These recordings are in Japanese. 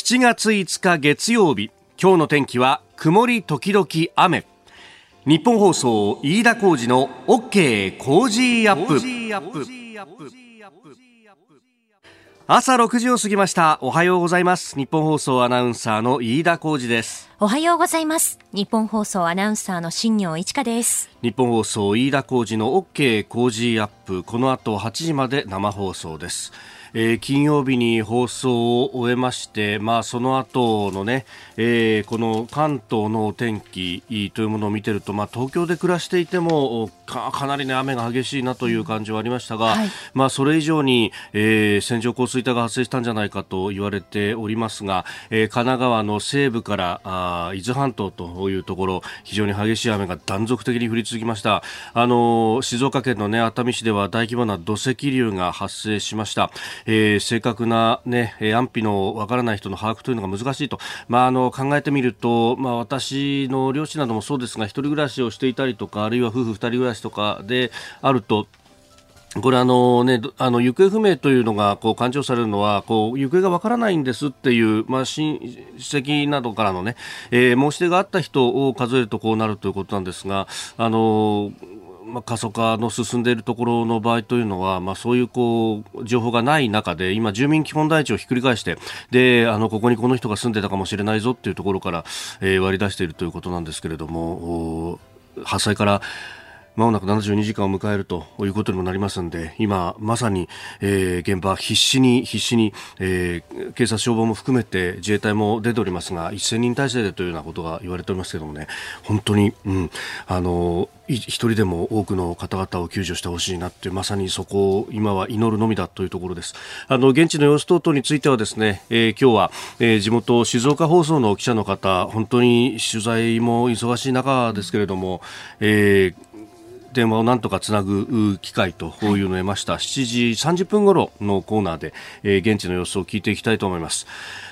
7月5日月曜日今日の天気は曇り時々雨。ニッポン放送飯田浩司の OK Cozy up。朝6時を過ぎました。おはようございます。ニッポン放送アナウンサーの飯田浩司です。おはようございます。ニッポン放送アナウンサーの新行市佳です。ニッポン放送飯田浩司の OK Cozy up。この後8時まで生放送ですえー、金曜日に放送を終えまして、まあ、その後のね、えー、この関東のお天気というものを見てると、まあ、東京で暮らしていてもかかなり、ね、雨が激しいなという感じはありましたが、はい、まあ、それ以上に、えー、線状降水帯が発生したんじゃないかと言われておりますが、えー、神奈川の西部からあ伊豆半島というところ非常に激しい雨が断続的に降り続きましたあの静岡県の、ね、熱海市では大規模な土石流が発生しました。えー、正確な、ね、安否のわからない人の把握というのが難しいと、まあ、あの考えてみると、まあ、私の両親などもそうですが一人暮らしをしていたりとかあるいは夫婦二人暮らしとかであるとこれあのね、あの行方不明というのがこう勘定されるのはこう行方がわからないんですっていう、まあ、親戚などからのね、えー、申し出があった人を数えるとこうなるということなんですが、あのまあ、過疎化の進んでいるところの場合というのは、まあ、そういうこう情報がない中で今、住民基本台帳をひっくり返してであのここにこの人が住んでたかもしれないぞというところから、えー、割り出しているということなんですけれども発災からまもなく72時間を迎えるということにもなりますので今まさに、えー、現場必死に必死に、えー、警察消防も含めて自衛隊も出ておりますが1000人体制でというようなことが言われておりますけどもね本当に、うん、あの一人でも多くの方々を救助してほしいなってまさにそこを今は祈るのみだというところです。あの現地の様子等々についてはですね、えー、今日は、えー、地元静岡放送の記者の方本当に取材も忙しい中ですけれども、えー電話をなんとかつなぐ機会というのを得ました、はい、7時30分頃のコーナーで、えー、現地の様子を聞いていきたいと思います。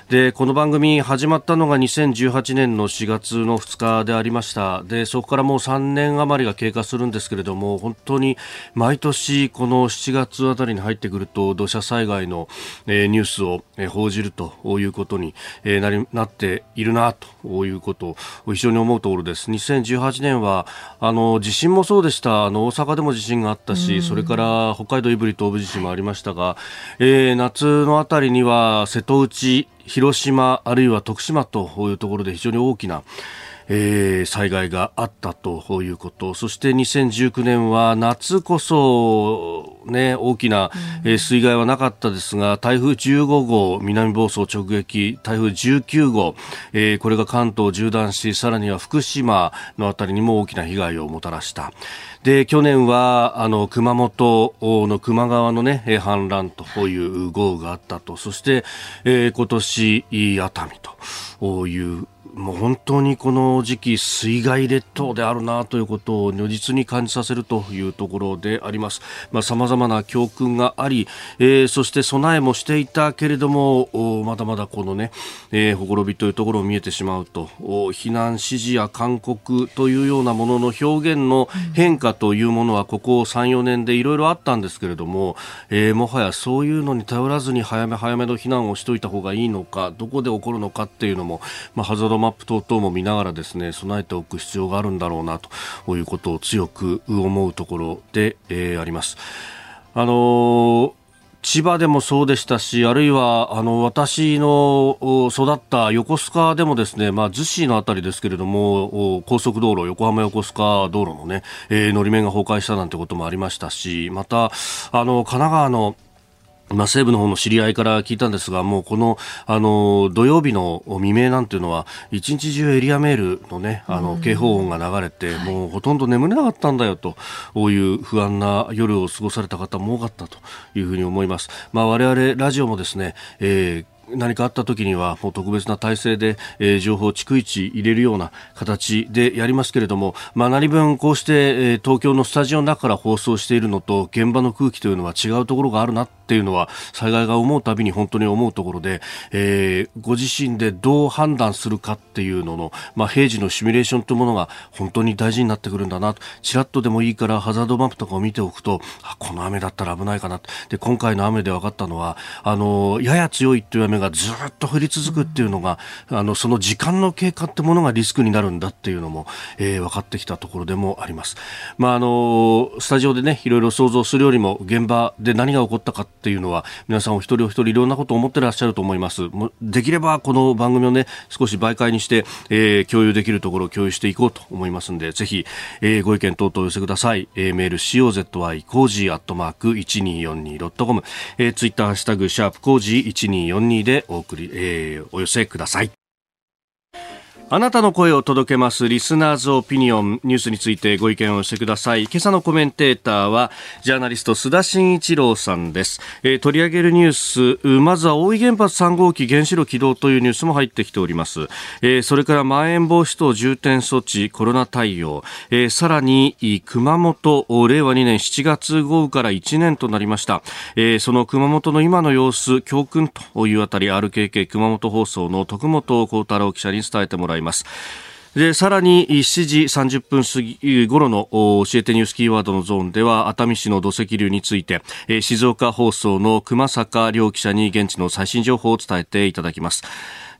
でこの番組始まったのが2018年の4月の2日でありました。でそこからもう3年余りが経過するんですけれども本当に毎年この7月あたりに入ってくると土砂災害の、えー、ニュースを、えー、報じるということに、えー、なりなっているなということを非常に思うところです。2018年はあの地震もそうでした。あの大阪でも地震があったしそれから北海道胆振東部地震もありましたが、えー、夏のあたりには瀬戸内広島あるいは徳島というところで非常に大きなえー、災害があったということ。そして2019年は夏こそ、ね、大きな、えー、水害はなかったですが台風15号南房総直撃台風19号、えー、これが関東縦断しさらには福島のあたりにも大きな被害をもたらした。で去年はあの熊本の球磨川の、ね、氾濫という豪雨があったと。そして、えー、今年熱海というもう本当にこの時期水害列島であるなということを如実に感じさせるというところであります。まあ、様々な教訓があり、えー、そして備えもしていたけれども、まだまだこのね、えー、ほころびというところを見えてしまうと、避難指示や勧告というようなものの表現の変化というものはここ3、4年でいろいろあったんですけれども、えー、もはやそういうのに頼らずに早め早めの避難をしておいた方がいいのか、どこで起こるのかっていうのも、まあ、ハザードママップ等々も見ながらですね備えておく必要があるんだろうなということを強く思うところで、えー、あります。あのー千葉でもそうでしたし、あるいはあの私の育った横須賀でもですね、まあ、逗子のあたりですけれども、高速道路、横浜横須賀道路のね、えー、のり面が崩壊したなんてこともありましたし、また、あの、神奈川のまあ、西部の方の知り合いから聞いたんですが、もうこの、あの、土曜日の未明なんていうのは、一日中エリアメールのね、あの、警報音が流れて、もうほとんど眠れなかったんだよという不安な夜を過ごされた方も多かったというふうに思います。まあ、我々ラジオもですね、えー何かあった時にはもう特別な体制で、えー、情報を逐一入れるような形でやりますけれども、まあ、何分こうして、えー、東京のスタジオの中から放送しているのと現場の空気というのは違うところがあるなっていうのは災害が思うたびに本当に思うところで、えー、ご自身でどう判断するかっていうのの、まあ、平時のシミュレーションというものが本当に大事になってくるんだなと。ちらっとでもいいからハザードマップとかを見ておくとあこの雨だったら危ないかなで今回の雨で分かったのはあのやや強いという雨雨がずっと降り続くっていうのが、あのその時間の経過ってものがリスクになるんだっていうのも、えー、分かってきたところでもあります。まああのスタジオでねいろいろ想像するよりも現場で何が起こったかっていうのは皆さんお一人お一人いろんなことを思ってらっしゃると思います。できればこの番組をね少し媒介にして、えー、共有できるところを共有していこうと思いますんでぜひ、えー、ご意見等々お寄せください。えー、メール COZY コージーアットマーク 1242.com、えー、ツイッターハッシュタグシャープ cozy1242でお送り、えー、お寄せください。あなたの声を届けますリスナーズオピニオンニュースについてご意見をしてください。今朝のコメンテーターはジャーナリスト須田慎一郎さんです。えー、取り上げるニュース、まずは大飯原発3号機原子炉起動というニュースも入ってきております。えー、それからまん延防止等重点措置、コロナ対応、えー、さらに熊本、令和2年7月豪雨から1年となりました。えー、その熊本の今の様子、教訓というあたり RKK 熊本放送の徳本幸太郎記者に伝えてもらいます。で、さらに7時30分過ぎ頃の教えてニュースキーワードのゾーンでは熱海市の土石流について静岡放送の熊坂良記者に現地の最新情報を伝えていただきます。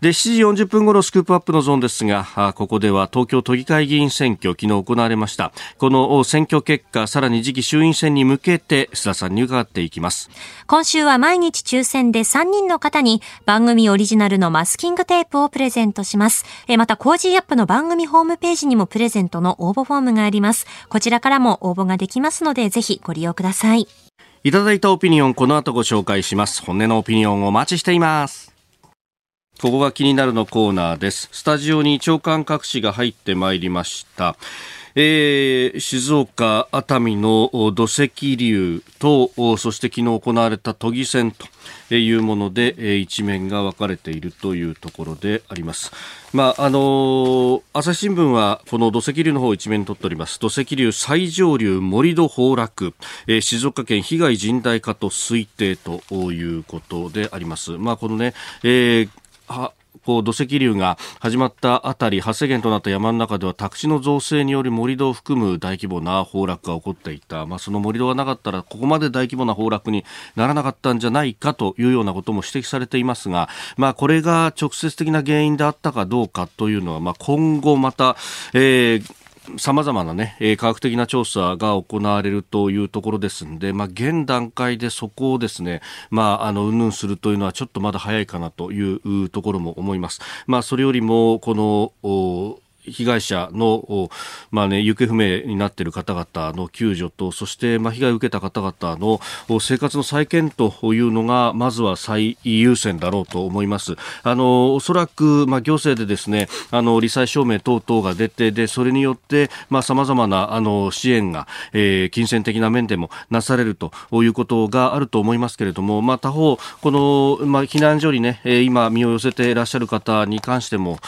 で7時40分ごろスクープアップのゾーンですがここでは東京都議会議員選挙昨日行われました。この選挙結果さらに次期衆院選に向けて須田さんに伺っていきます。今週は毎日抽選で3人の方に番組オリジナルのマスキングテープをプレゼントします。また Cozy up の番組ホームページにもプレゼントの応募フォームがあります。こちらからも応募ができますのでぜひご利用ください。いただいたオピニオンこの後ご紹介します。本音のオピニオンをお待ちしていますここが気になるのコーナーです。スタジオに長官各紙が入ってまいりました。えー、静岡、熱海の土石流と、そして昨日行われた都議選というもので、えー、一面が分かれているというところであります。まあ、あのー、朝日新聞はこの土石流の方を一面に取っております。土石流最上流盛り土崩落、えー、静岡県被害甚大化と推定ということであります。まあ、このね、えーこう土石流が始まったあたり発生源となった山の中では宅地の造成により盛り土を含む大規模な崩落が起こっていた、まあ、その盛り土がなかったらここまで大規模な崩落にならなかったんじゃないかというようなことも指摘されていますが、まあ、これが直接的な原因であったかどうかというのは、まあ、今後また、えーさまざまなね、科学的な調査が行われるというところですので、まあ、現段階でそこをですね、まあ、あの、うんぬんするというのはちょっとまだ早いかなというところも思います。まあ、それよりも、この、被害者の、まあね、行方不明になっている方々の救助と、そして、まあ、被害を受けた方々の生活の再建というのが、まずは最優先だろうと思います。あの、おそらく、まあ、行政でですね、あの、罹災証明等々が出て、で、それによって、まあ、様々な、あの、支援が、えー、金銭的な面でもなされるということがあると思いますけれども、まあ、他方、この、まあ、避難所にね、今、身を寄せていらっしゃる方に関しても、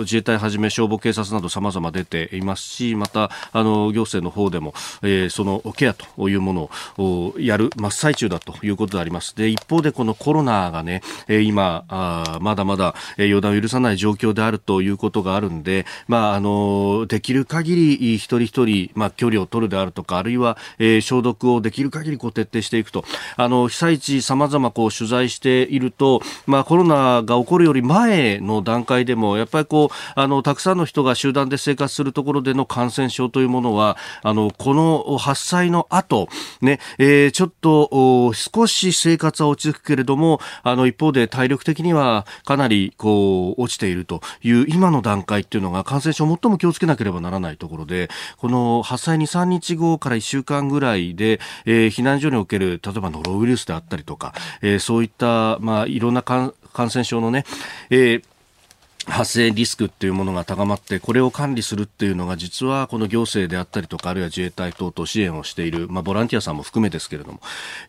自衛隊はじめ消防警察など様々出ていますし、また、あの、行政の方でも、えー、そのケアというものをやる真っ最中だということであります。で、一方でこのコロナがね、今、あまだまだ、予断を許さない状況であるということがあるんで、まあ、あの、できる限り一人一人、まあ、距離を取るであるとか、あるいは、えー、消毒をできる限りこう徹底していくと。あの、被災地様々こう取材していると、まあ、コロナが起こるより前の段階でも、やっぱりこう、あの、たくさんのの人が集団で生活するところでの感染症というものは、あの、この発災の後、ね、えー、ちょっと、少し生活は落ち着くけれども、あの、一方で体力的にはかなり、こう、落ちているという今の段階っていうのが感染症最も気をつけなければならないところで、この発災2、3日後から1週間ぐらいで、えー、避難所における、例えばノロウイルスであったりとか、えー、そういった、まあ、いろんな感染症のね、えー発生リスクっていうものが高まってこれを管理するっていうのが実はこの行政であったりとかあるいは自衛隊等々支援をしている、まあ、ボランティアさんも含めですけれども、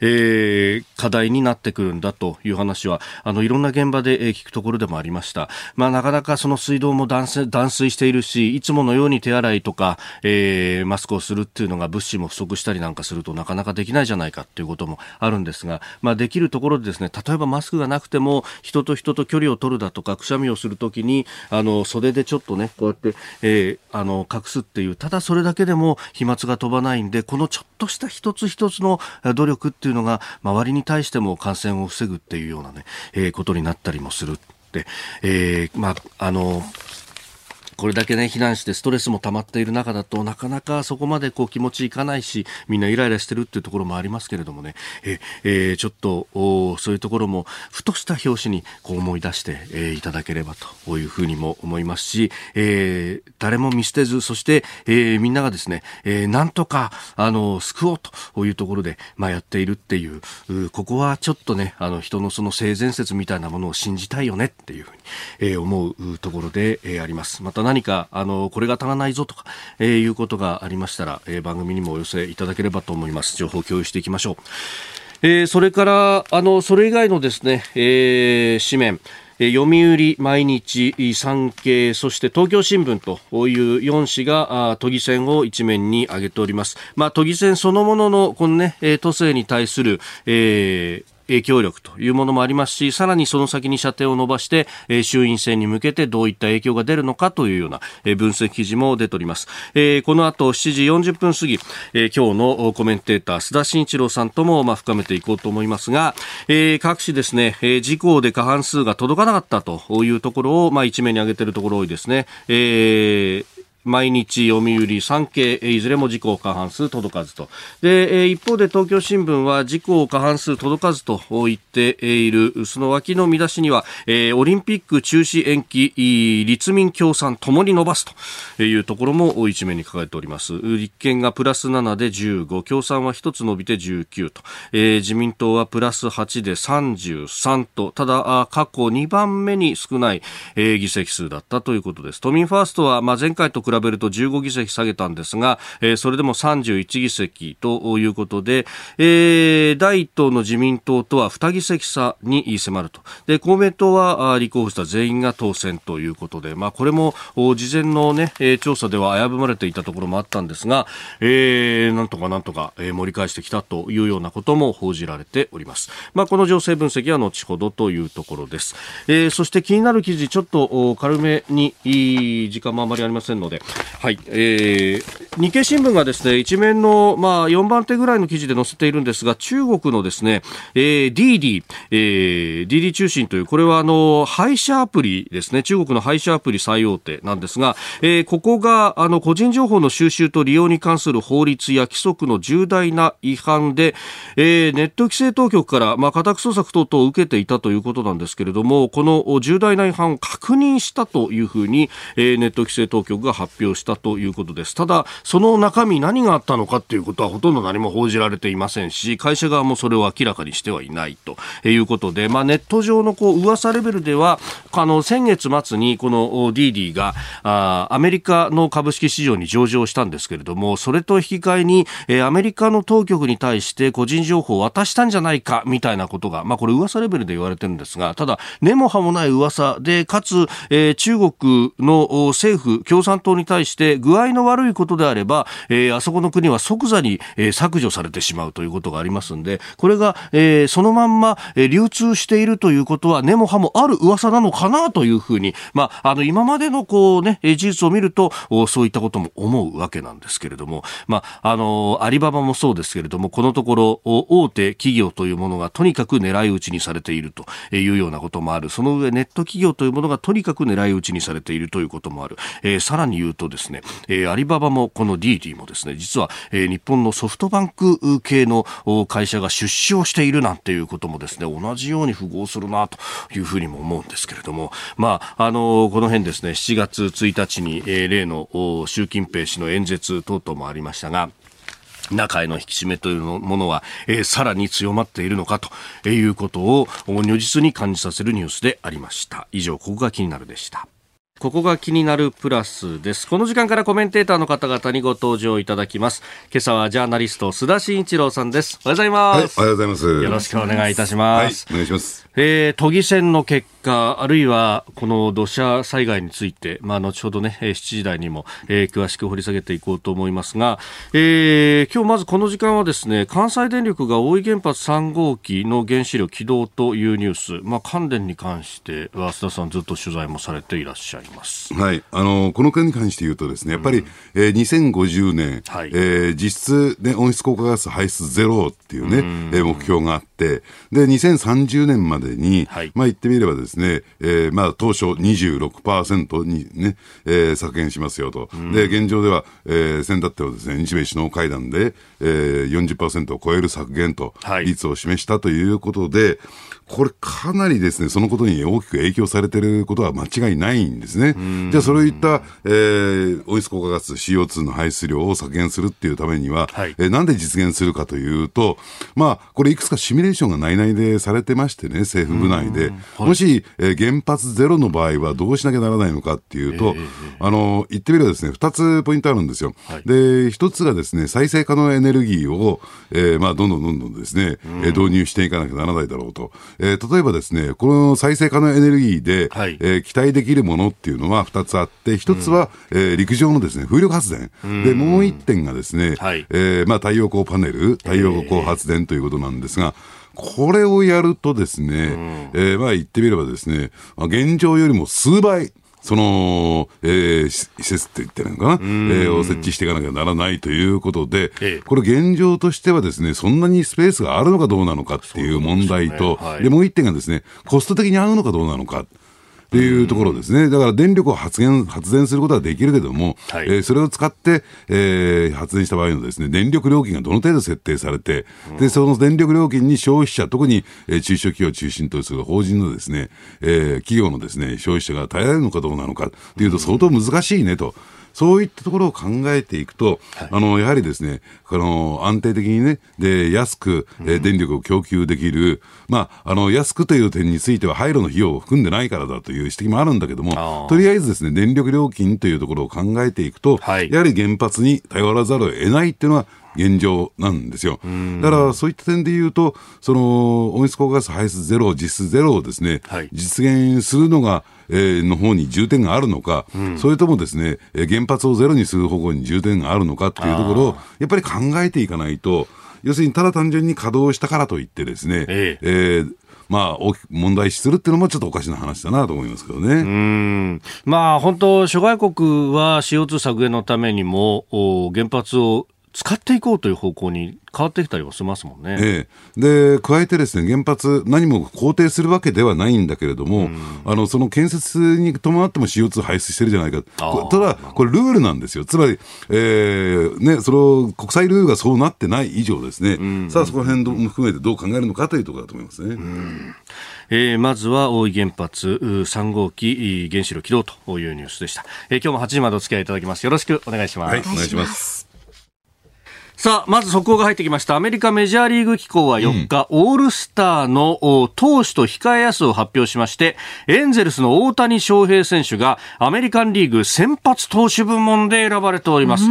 えー、課題になってくるんだという話はあのいろんな現場で聞くところでもありました、まあ、なかなかその水道も断水断水しているしいつものように手洗いとか、えー、マスクをするっていうのが物資も不足したりなんかするとなかなかできないじゃないかっていうこともあるんですが、まあ、できるところでですね例えばマスクがなくても人と人と距離を取るだとかくしゃみをするときにあの袖でちょっとねこうやって、えー、あの隠すっていうただそれだけでも飛沫が飛ばないんでこのちょっとした一つ一つの努力っていうのが周りに対しても感染を防ぐっていうようなね、えー、ことになったりもするって、えー、まああのこれだけね、避難してストレスも溜まっている中だとなかなかそこまでこう気持ちいかないし、みんなイライラしてるっていうところもありますけれどもね、ええー、ちょっとそういうところもふとした表紙にこう思い出して、えー、いただければというふうにも思いますし、えー、誰も見捨てず、そして、えー、みんながですね、えー、なんとか、あの、救おうというところで、まあ、やっているっていう、うここはちょっとね、あの、人のその性善説みたいなものを信じたいよねっていうふうに、えー、思うところで、えー、あります。また何かあのこれが足らないぞとか、えー、いうことがありましたら、えー、番組にもお寄せいただければと思います情報共有していきましょう、えー、それからあのそれ以外のですね、えー、紙面読売毎日、産経、そして東京新聞という4紙が都議選を一面に挙げております。まあ、都議選そのものの、このね、都政に対する、えー、影響力というものもありますし、さらにその先に射程を伸ばして、衆院選に向けてどういった影響が出るのかというような、分析記事も出ております。この後7時40分過ぎ、今日のコメンテーター須田慎一郎さんとも、深めていこうと思いますが、各紙ですね、事項で過半数が届かなかったというところを、まあ、一面に挙げているところ多いですね。えー毎日読売産経いずれも自公過半数届かずと。で一方で東京新聞は自公過半数届かずと言っているその脇の見出しには、えオリンピック中止延期立民共産ともに伸ばすというところも一面に書かれております。立憲がプラス7で15共産は1つ伸びて19と、え、自民党はプラス8で33と。ただ過去2番目に少ない、えー、議席数だったということです。都民ファーストは、まあ、前回と比べると15議席下げたんですが、えー、それでも31議席ということで、えー、第一党の自民党とは2議席差に迫ると。で、公明党は立候補した全員が当選ということで、まあ、これも事前のね、調査では危ぶまれていたところもあったんですが、えー、なんとかなんとか盛り返してきたというようなことも報じられております。まあ、この情勢分析は後ほどというところです。えー、そして気になる記事、ちょっと軽めに時間もあまりありませんので、はい、えー、日経新聞がですね一面のまあ4番手ぐらいの記事で載せているんですが中国のですね、えー、DD、えー、DD 中心というこれはあの配車アプリですね中国の配車アプリ最大手なんですが、えー、ここがあの個人情報の収集と利用に関する法律や規則の重大な違反で、えー、ネット規制当局からまあ家宅捜索等々を受けていたということなんですけれどもこの重大な違反を確認したというふうに、えー、ネット規制当局が発表したということです。ただ、その中身何があったのかということはほとんど何も報じられていませんし、会社側もそれを明らかにしてはいないということで、まあ、ネット上のこう噂レベルでは、あの、先月末にこの DD があアメリカの株式市場に上場したんですけれども、それと引き換えに、えー、アメリカの当局に対して個人情報を渡したんじゃないかみたいなことが、まあ、これ噂レベルで言われてるんですが、ただ、根も葉もない噂で、かつ、えー、中国の政府、共産党にに対して具合の悪いことであれば、えー、あそこの国は即座に、え、削除されてしまうということがありますんで、これが、えー、そのまんま、え、流通しているということは根も葉もある噂なのかなというふうに、まあ、あの、今までのこうね、事実を見ると、そういったことも思うわけなんですけれども、まあ、あの、アリババもそうですけれども、このところ、大手企業というものがとにかく狙い撃ちにされているというようなこともある。その上、ネット企業というものがとにかく狙い撃ちにされているということもある。えー、さらに言うとですね、えー、アリババもこの DD もですね、実は、えー、日本のソフトバンク系の会社が出資をしているなんていうこともですね、同じように符合するなというふうにも思うんですけれども、まあ、あのこの辺ですね、7月1日に、えー、例の習近平氏の演説等々もありましたが、中への引き締めというものは、えー、さらに強まっているのかということを如実に感じさせるニュースでありました。以上、ここが気になるでした。ここが気になるプラスです。この時間からコメンテーターの方々にご登場いただきます。今朝はジャーナリスト須田慎一郎さんです。おはようございます。はい、おはようございます。よろしくお願いいたします。はい、お願いします。えー、都議選の結果、あるいはこの土砂災害について、まあ、後ほどね、7時台にも、えー、詳しく掘り下げていこうと思いますが、えー、今日まずこの時間はですね、関西電力が大井原発3号機の原子炉起動というニュース、まあ、関電に関しては、須田さんずっと取材もされていらっしゃいます。はい。あの、この件に関して言うとですね、やっぱり、うん、えー、2050年、はい、えー、実質、ね、温室効果ガス排出ゼロっていうね、うん、えー、目標があって、で、2030年まででに、はい、まあ言ってみればですね、えー、まあ当初26%にね、えー、削減しますよと。うん、で、現状では、えー、先だってはですね、日米首脳会談で、えー、40%を超える削減と、率を示したということで、これかなりですね、そのことに大きく影響されていることは間違いないんですね。じゃあ、それをいった、えー、温室効果ガス CO2 の排出量を削減するっていうためには、はい、えー、なんで実現するかというと、まあ、これいくつかシミュレーションが内々でされてましてね、政府部内で。はい、もし、えー、原発ゼロの場合はどうしなきゃならないのかっていうと、えー、あの、言ってみればですね、二つポイントあるんですよ。はい、で、一つがですね、再生可能エネルギーを、えー、まあ、どんどんどんどんですね、え導入していかなきゃならないだろうと。えー、例えばですね、この再生可能エネルギーで、はい、えー、期待できるものっていうのは2つあって、1つは、うん、えー、陸上のですね風力発電、でもう1点がですね、はい、えー、まあ、太陽光パネル、太陽光発電ということなんですが、これをやるとですね、うん、えー、まあ言ってみればですね、現状よりも数倍、その、えー、施設って言ってるのかな、えー、を設置していかなきゃならないということで、ええ、これ現状としてはですね、そんなにスペースがあるのかどうなのかっていう問題と、で、ね。はい、もう一点がですね、コスト的に合うのかどうなのか。っていうところですね。だから電力を発電、発電することはできるけども、はい、えー、それを使って、えー、発電した場合のですね、電力料金がどの程度設定されて、うん、で、その電力料金に消費者、特に、えー、中小企業を中心とする法人のですね、えー、企業のですね、消費者が耐えられるのかどうなのかっていうと相当難しいねと。そういったところを考えていくと、はい、あのやはりですね、この安定的にね、で安く、えー、電力を供給できる、まあ、あの安くという点については、廃炉の費用を含んでないからだという指摘もあるんだけども、とりあえずですね、電力料金というところを考えていくと、はい、やはり原発に頼らざるを得ないっていうのは、現状なんですよ。だからそういった点で言うと、その温室効果ガス排出ゼロ、実質ゼロをですね、はい、実現するのが、えー、の方に重点があるのか、うん、それともですね、原発をゼロにする方向に重点があるのかっていうところを、やっぱり考えていかないと、要するにただ単純に稼働したからといってですね、ええ。えーまあ、問題視するっていうのもちょっとおかしな話だなと思いますけどね。うん。まあ、本当、諸外国は CO2 削減のためにも原発を使っていこうという方向に変わってきたりはしますもんね。ええ、で、加えてですね、原発、何も肯定するわけではないんだけれども、あの、その建設に伴っても CO2 排出してるじゃないか。ただ、これルールなんですよ。つまり、えー、ね、その国際ルールがそうなってない以上ですね、さあ、そこら辺も含めてどう考えるのかというところだと思いますね。えー、まずは大井原発3号機原子炉起動というニュースでした、えー、今日も8時までお付き合いいただきます。よろしくお願いします、はい、お願いしますさあ、まず速報が入ってきました。アメリカメジャーリーグ機構は4日、うん、オールスターの投手と控えやすを発表しまして、エンゼルスの大谷翔平選手がアメリカンリーグ先発投手部門で選ばれております。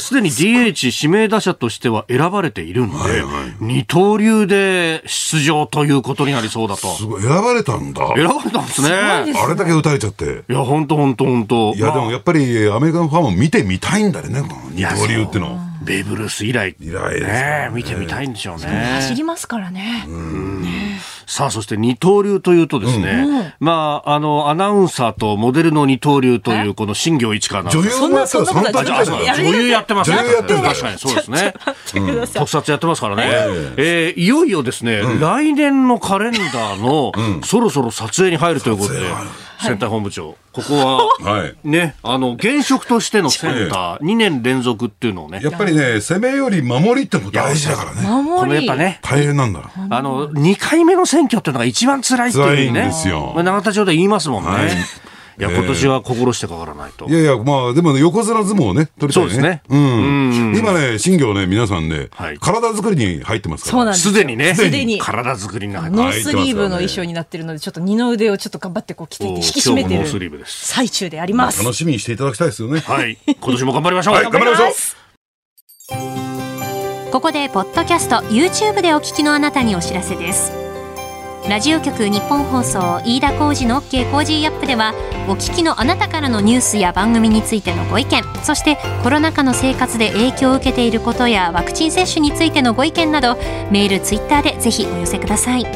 すで、に DH 指名打者としては選ばれているんで、はいはい、二刀流で出場ということになりそうだと。すごい、選ばれたんだ。選ばれたんですね。すねあれだけ打たれちゃって。いや、本当本当本当いや、でもやっぱりアメリカのファンも見てみたいんだよね、二刀流っての。ベーブ・ルース以来、以来ね、ね見てみたいんでしょうね。走りますからね。ねさあ、そして二刀流というとですね、うん、まあ、あの、アナウンサーとモデルの二刀流という、この新業一華な女優もやってます女優やってますね。確かにそうですね。特撮やってますからね。えー、いよいよですね、来年のカレンダーの、そろそろ撮影に入るということで、センター本部長。ここは、ね、あの、現職としてのセンター、2年連続っていうのをね。やっぱりね、攻めより守りっても大事だからね。このやっぱね、大変なんだ。あの、2回目の選挙っていうのが一番辛いっていうね。ですよ。永田町で言いますもんね。いや、今年は心してかからないと。いやいや、まあ、でもね、横綱相撲ね、取りたいね。そうですね。うん。今ね、新業ね、皆さんね、体作りに入ってますから。そうなんです。すでにね。すでに。体作りに入ってノースリーブの衣装になってるので、ちょっと二の腕をちょっと頑張ってこう着て引き締めてる最中であります。楽しみにしていただきたいですよね。はい。今年も頑張りましょう。はい、頑張りましょう。ここで、ポッドキャスト、YouTube でお聞きのあなたにお知らせです。ラジオ局日本放送飯田浩司の OK コージーアップではお聞きのあなたからのニュースや番組についてのご意見そしてコロナ禍の生活で影響を受けていることやワクチン接種についてのご意見などメールツイッターでぜひお寄せください。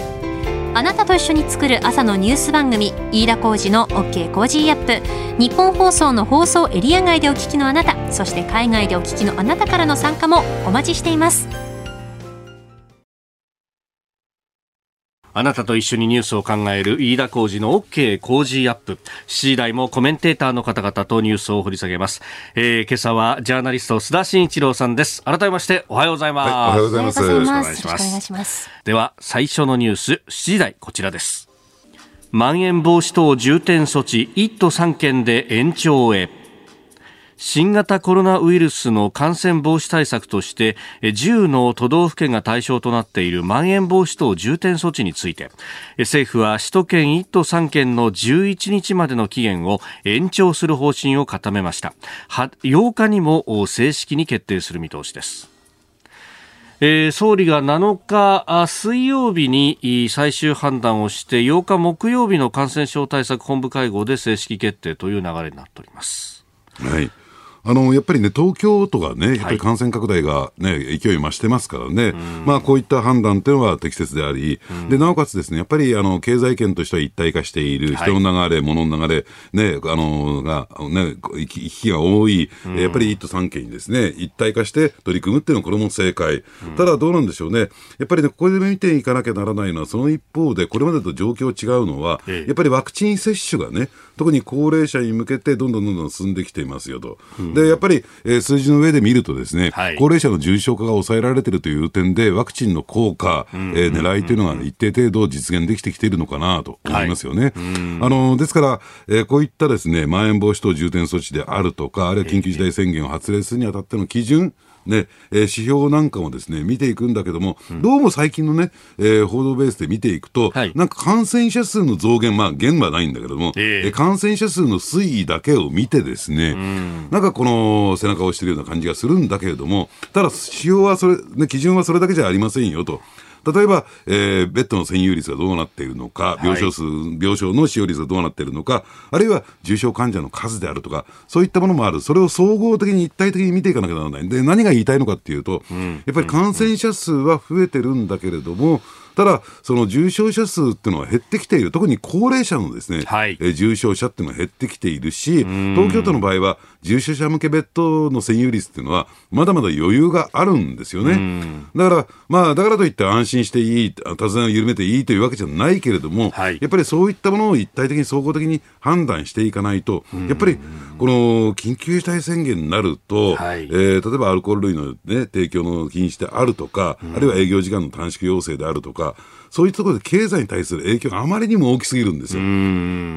あなたと一緒に作る朝のニュース番組飯田浩司の OK コージーアップ。ニッポン放送の放送エリア外でお聞きのあなたそして海外でお聞きのあなたからの参加もお待ちしています。あなたと一緒にニュースを考える飯田浩二の OK 工事アップ。7時台もコメンテーターの方々とニュースを掘り下げます。えー、今朝はジャーナリスト須田慎一郎さんです。改めましておはようございます。はい、おはようございます。よろしくお願いします。では最初のニュース7時台こちらです。まん延防止等重点措置1都3県で延長へ。新型コロナウイルスの感染防止対策として10の都道府県が対象となっているまん延防止等重点措置について政府は首都圏1都3県の11日までの期限を延長する方針を固めました。8日にも正式に決定する見通しです。えー、総理が7日水曜日に最終判断をして8日木曜日の感染症対策本部会合で正式決定という流れになっております。はい。あのやっぱりね、東京都がね、やっぱり感染拡大がね、勢い増してますからね、まあこういった判断というのは適切であり、でなおかつですね、やっぱりあの経済圏としては一体化している、人の流れ、物の流れ、ね、あのが、ね、行きが多い、やっぱり一都三県にですね、一体化して取り組むっていうのは、これも正解。ただどうなんでしょうね、やっぱりね、ここで見ていかなきゃならないのは、その一方で、これまでと状況違うのは、やっぱりワクチン接種がね、特に高齢者に向けてどんどんどんどん進んできていますよと。うん、で、やっぱり、えー、数字の上で見るとですね、はい、高齢者の重症化が抑えられているという点で、ワクチンの効果、えー、狙いというのが一定程度実現できてきているのかなと思いますよね。はい、あの、ですから、えー、こういったですね、まん延防止等重点措置であるとか、あるいは緊急事態宣言を発令するにあたっての基準、ね、えー、指標なんかもですね、見ていくんだけども、うん、どうも最近のね、えー、報道ベースで見ていくと、はい、なんか感染者数の増減、まあ、減はないんだけども、えー、感染者数の推移だけを見てですね、うん、なんかこの背中を押してるような感じがするんだけれども、ただ、指標はそれ、ね、基準はそれだけじゃありませんよと。例えば、えー、ベッドの占有率がどうなっているのか、病床数、はい、病床の使用率がどうなっているのか、あるいは重症患者の数であるとか、そういったものもある。それを総合的に一体的に見ていかなきゃならない。で、何が言いたいのかっていうと、うん、やっぱり感染者数は増えてるんだけれども、ただ、その重症者数っていうのは減ってきている、特に高齢者のですね、はい、え重症者っていうのは減ってきているし、東京都の場合は、重症者向けベッドの占有率っていうのは、まだまだ余裕があるんですよね。だから、まあ、だからといって安心していい、手綱を緩めていいというわけじゃないけれども、はい、やっぱりそういったものを一体的に総合的に判断していかないと、やっぱり、この緊急事態宣言になると、はい、えー、例えばアルコール類の、ね、提供の禁止であるとか、あるいは営業時間の短縮要請であるとか、そういったところで経済に対する影響があまりにも大きすぎるんですよ。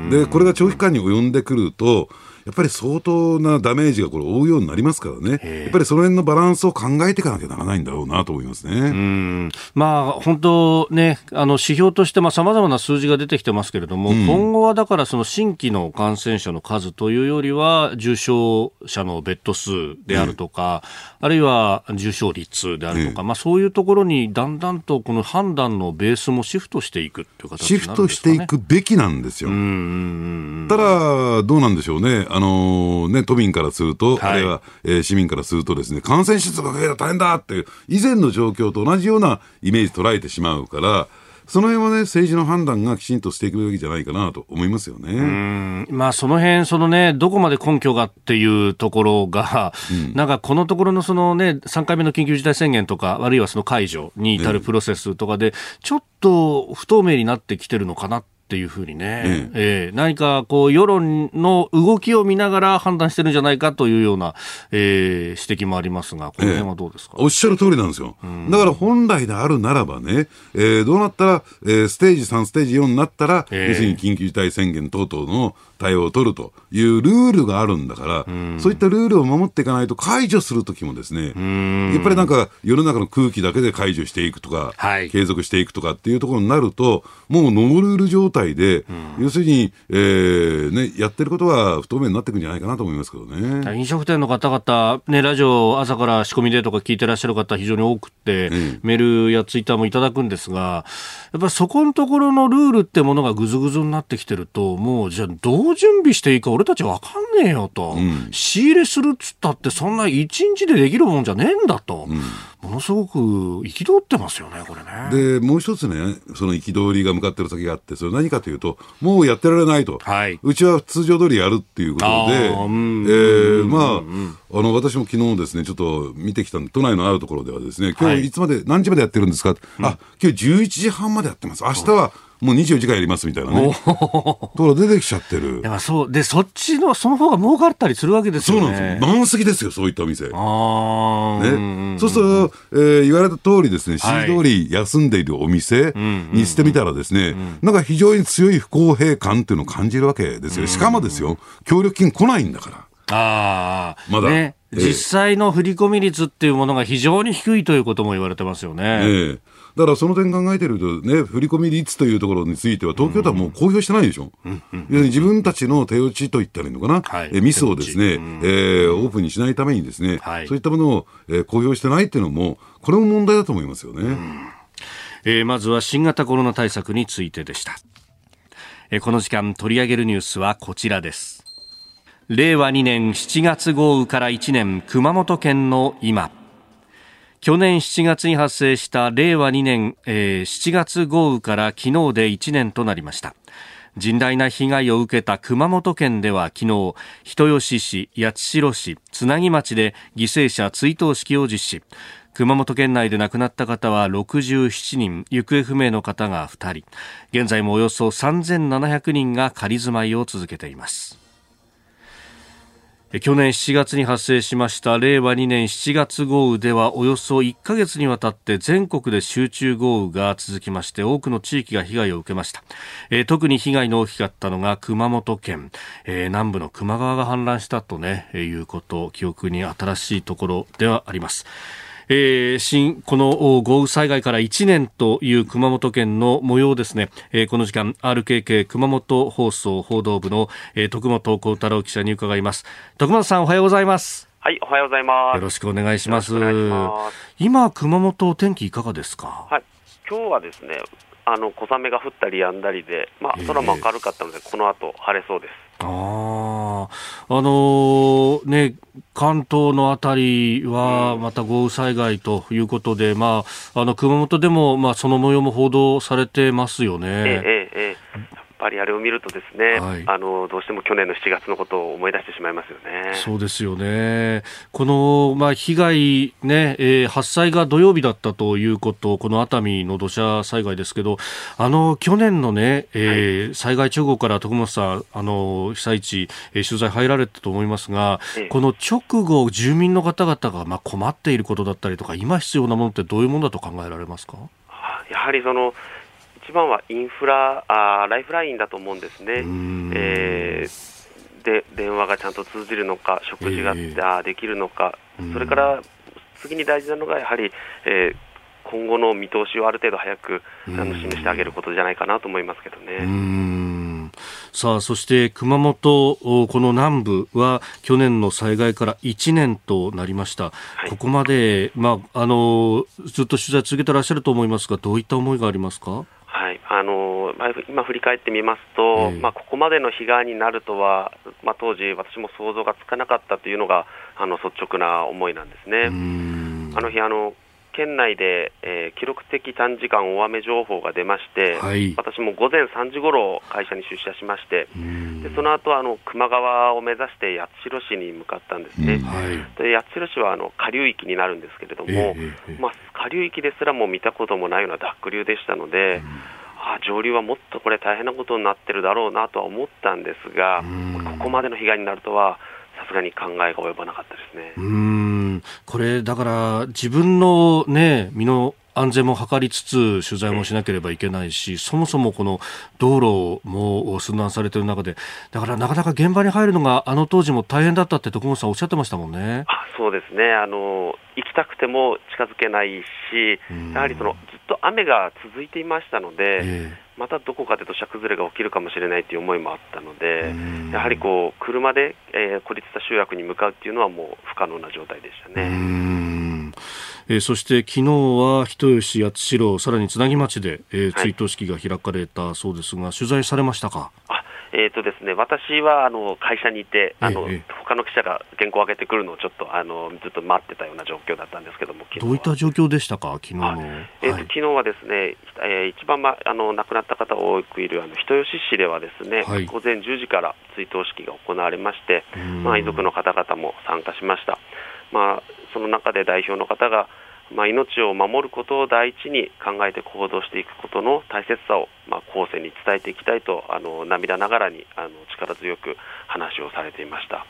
で、これが長期間に及んでくると、やっぱり相当なダメージがこれ負うようになりますからね、やっぱりその辺のバランスを考えていかなきゃならないんだろうなと思いますね。うん。まあ、本当ね、あの指標としてさまざ、まな数字が出てきてますけれども、うん、今後はだからその新規の感染者の数というよりは、重症者のベッド数であるとか、あるいは重症率であるとか、まあ、そういうところにだんだんとこの判断のベースもシフトしていくという形、ね、シフトしていくべきなんですよ。ただ、どうなんでしょうね。あのね、都民からすると、はい、あるいは、えー、市民からするとですね、感染者数が増えたら大変だっていう、以前の状況と同じようなイメージ捉えてしまうから、その辺はね、政治の判断がきちんとしていくべきじゃないかなと思いますよね。まあ、その辺、そのね、どこまで根拠がっていうところが、うん、なんかこのところのそのね、3回目の緊急事態宣言とか、あるいはその解除に至るプロセスとかで、ちょっと不透明になってきてるのかなっっていうふうにね、えええ。ー、何かこう世論の動きを見ながら判断してるんじゃないかというような、えー、指摘もありますが、この辺はどうですか、えー、おっしゃる通りなんですよ。だから本来であるならばね、えー、どうなったら、えー、ステージ3、ステージ4になったら、えー、要するに緊急事態宣言等々の対応を取るというルールがあるんだから、そういったルールを守っていかないと解除するときもですね、やっぱりなんか世の中の空気だけで解除していくとか、はい、継続していくとかっていうところになると、もうノールール状態で、要するに、えーね、やってることは不透明になっていくんじゃないかなと思いますけどね。飲食店の方々、ね、ラジオ朝から仕込みでとか聞いてらっしゃる方非常に多くて、うん、メールやツイッターもいただくんですが、やっぱりそこのところのルールってものがぐずぐずになってきてると、もうじゃあどう準備していいか俺たちわかんねえよと、うん、仕入れするっつったってそんな一日でできるもんじゃねえんだと。うん。ものすごく憤ってますよね、これね。で、もう一つね、その憤りが向かってる先があって、それ何かというと、もうやってられないと、はい、うちは通常通りやるっていうことで、えー、まあ、あの、私も昨日ですね、ちょっと見てきた都内のあるところではですね、今日い。つまで、はい、何時までやってるんですか、うん、あ、今日11時半までやってます。明日は、もう24時間やりますみたいなね。ところ出てきちゃってる。やそうで、そっちの、その方が儲かったりするわけですよね。そうなんですよ。満席ですよ、そういったお店。あね、そうすると、えー、言われた通りですね、指示通り休んでいるお店にしてみたらですね、なんか非常に強い不公平感っていうのを感じるわけですよ。しかもですよ、協力金来ないんだから。ああ。まだ。ね実際の振込率っていうものが非常に低いということも言われてますよね。ええだからその点考えてるとね、振込率というところについては、東京都はもう公表してないでしょ。うんうん、自分たちの手落ちといったらいいのかな、はい、えミスをですね、うん、えー、オープンにしないためにですね、はい、そういったものを、えー、公表してないっていうのも、これも問題だと思いますよね。うん、えー、まずは新型コロナ対策についてでした。えー、この時間取り上げるニュースはこちらです。令和2年7月豪雨から1年、熊本県の今。去年7月に発生した令和2年、えー、7月豪雨から昨日で1年となりました。甚大な被害を受けた熊本県では昨日人吉市八代市津奈木町で犠牲者追悼式を実施。熊本県内で亡くなった方は67人行方不明の方が2人。現在もおよそ3700人が仮住まいを続けています。去年7月に発生しました令和2年7月豪雨ではおよそ1ヶ月にわたって全国で集中豪雨が続きまして多くの地域が被害を受けました、えー、特に被害の大きかったのが熊本県、えー、南部の球磨川が氾濫したとね、えー、いうこと記憶に新しいところではあります。えー、新、この豪雨災害から1年という熊本県の模様ですね、えー、この時間 RKK 熊本放送報道部の、えー、徳本幸太郎記者に伺います。徳本さんおはようございます。はい、おはようございます。よろしくお願いします。ます今、熊本天気いかがですか？はい、今日はですね、あの小雨が降ったり止んだりで、まあ、空も明るかったので、この後晴れそうです。ああ、あのー、ね、関東のあたりはまた豪雨災害ということで、まあ、あの熊本でも、まあ、その模様も報道されてますよね。ええええぱりあれを見るとですね、はい、あのどうしても去年の7月のことを思い出してしまいますよね。そうですよね。このまあ被害ね、えー、発災が土曜日だったということ、この熱海の土砂災害ですけど、あの去年のね、えー、はい、災害直後から徳本さんあの被災地、えー、取材入られたと思いますが、ええ、この直後住民の方々がまあ困っていることだったりとか、今必要なものってどういうものだと考えられますか？やはりその一番はインフラあ、ライフラインだと思うんですね。えー、で電話がちゃんと通じるのか、食事が、えー、できるのか、それから次に大事なのが、やはり、えー、今後の見通しをある程度早くあの示してあげることじゃないかなと思いますけどね。さあそして熊本、この南部は去年の災害から1年となりました、はい、ここまで、まあ、あのずっと取材続けてらっしゃると思いますが、どういった思いがありますか？はい。あのまあ、今振り返ってみますと、えー、まあ、ここまでの被害になるとは、まあ、当時、私も想像がつかなかったというのがあの率直な思いなんですね。あの日あの県内で、えー、記録的短時間大雨情報が出まして、はい、私も午前3時ごろ会社に出社しまして、でその後あの球磨川を目指して八代市に向かったんですね、はい、で八代市はあの下流域になるんですけれども、えー、まあ、下流域ですらも見たこともないような濁流でしたので、あ上流はもっとこれ大変なことになってるだろうなとは思ったんですが、ここまでの被害になるとは、さすがに考えが及ばなかったですね。うんこれ、だから自分の、ね、身の安全も図りつつ取材もしなければいけないし、そもそもこの道路も寸断されている中で、だからなかなか現場に入るのがあの当時も大変だったって徳本さんおっしゃってましたもんね。あそうですね。あの行きたくても近づけないし、やはりそのずっと雨が続いていましたので、えー、またどこかで土砂崩れが起きるかもしれないという思いもあったので、やはりこう車で、えー、孤立した集落に向かうっていうのはもう不可能な状態でしたね。えー、そして昨日は人吉、八代、さらにつなぎ町で、えー、追悼式が開かれたそうですが、はい、取材されましたか？あえーとですね、私はあの会社にいて、あの、ええ、他の記者が原稿を上げてくるのをちょっとあのずっと待ってたような状況だったんですけども、どういった状況でしたか、昨日の、えーと、はい、昨日はですね、えー、一番、ま、あの亡くなった方が多くいるあの人吉市ではですね、はい、午前10時から追悼式が行われまして、まあ、遺族の方々も参加しました。まあ、その中で代表の方がまあ、命を守ることを第一に考えて行動していくことの大切さを、まあ、後世に伝えていきたいとあの涙ながらにあの力強く話をされていました。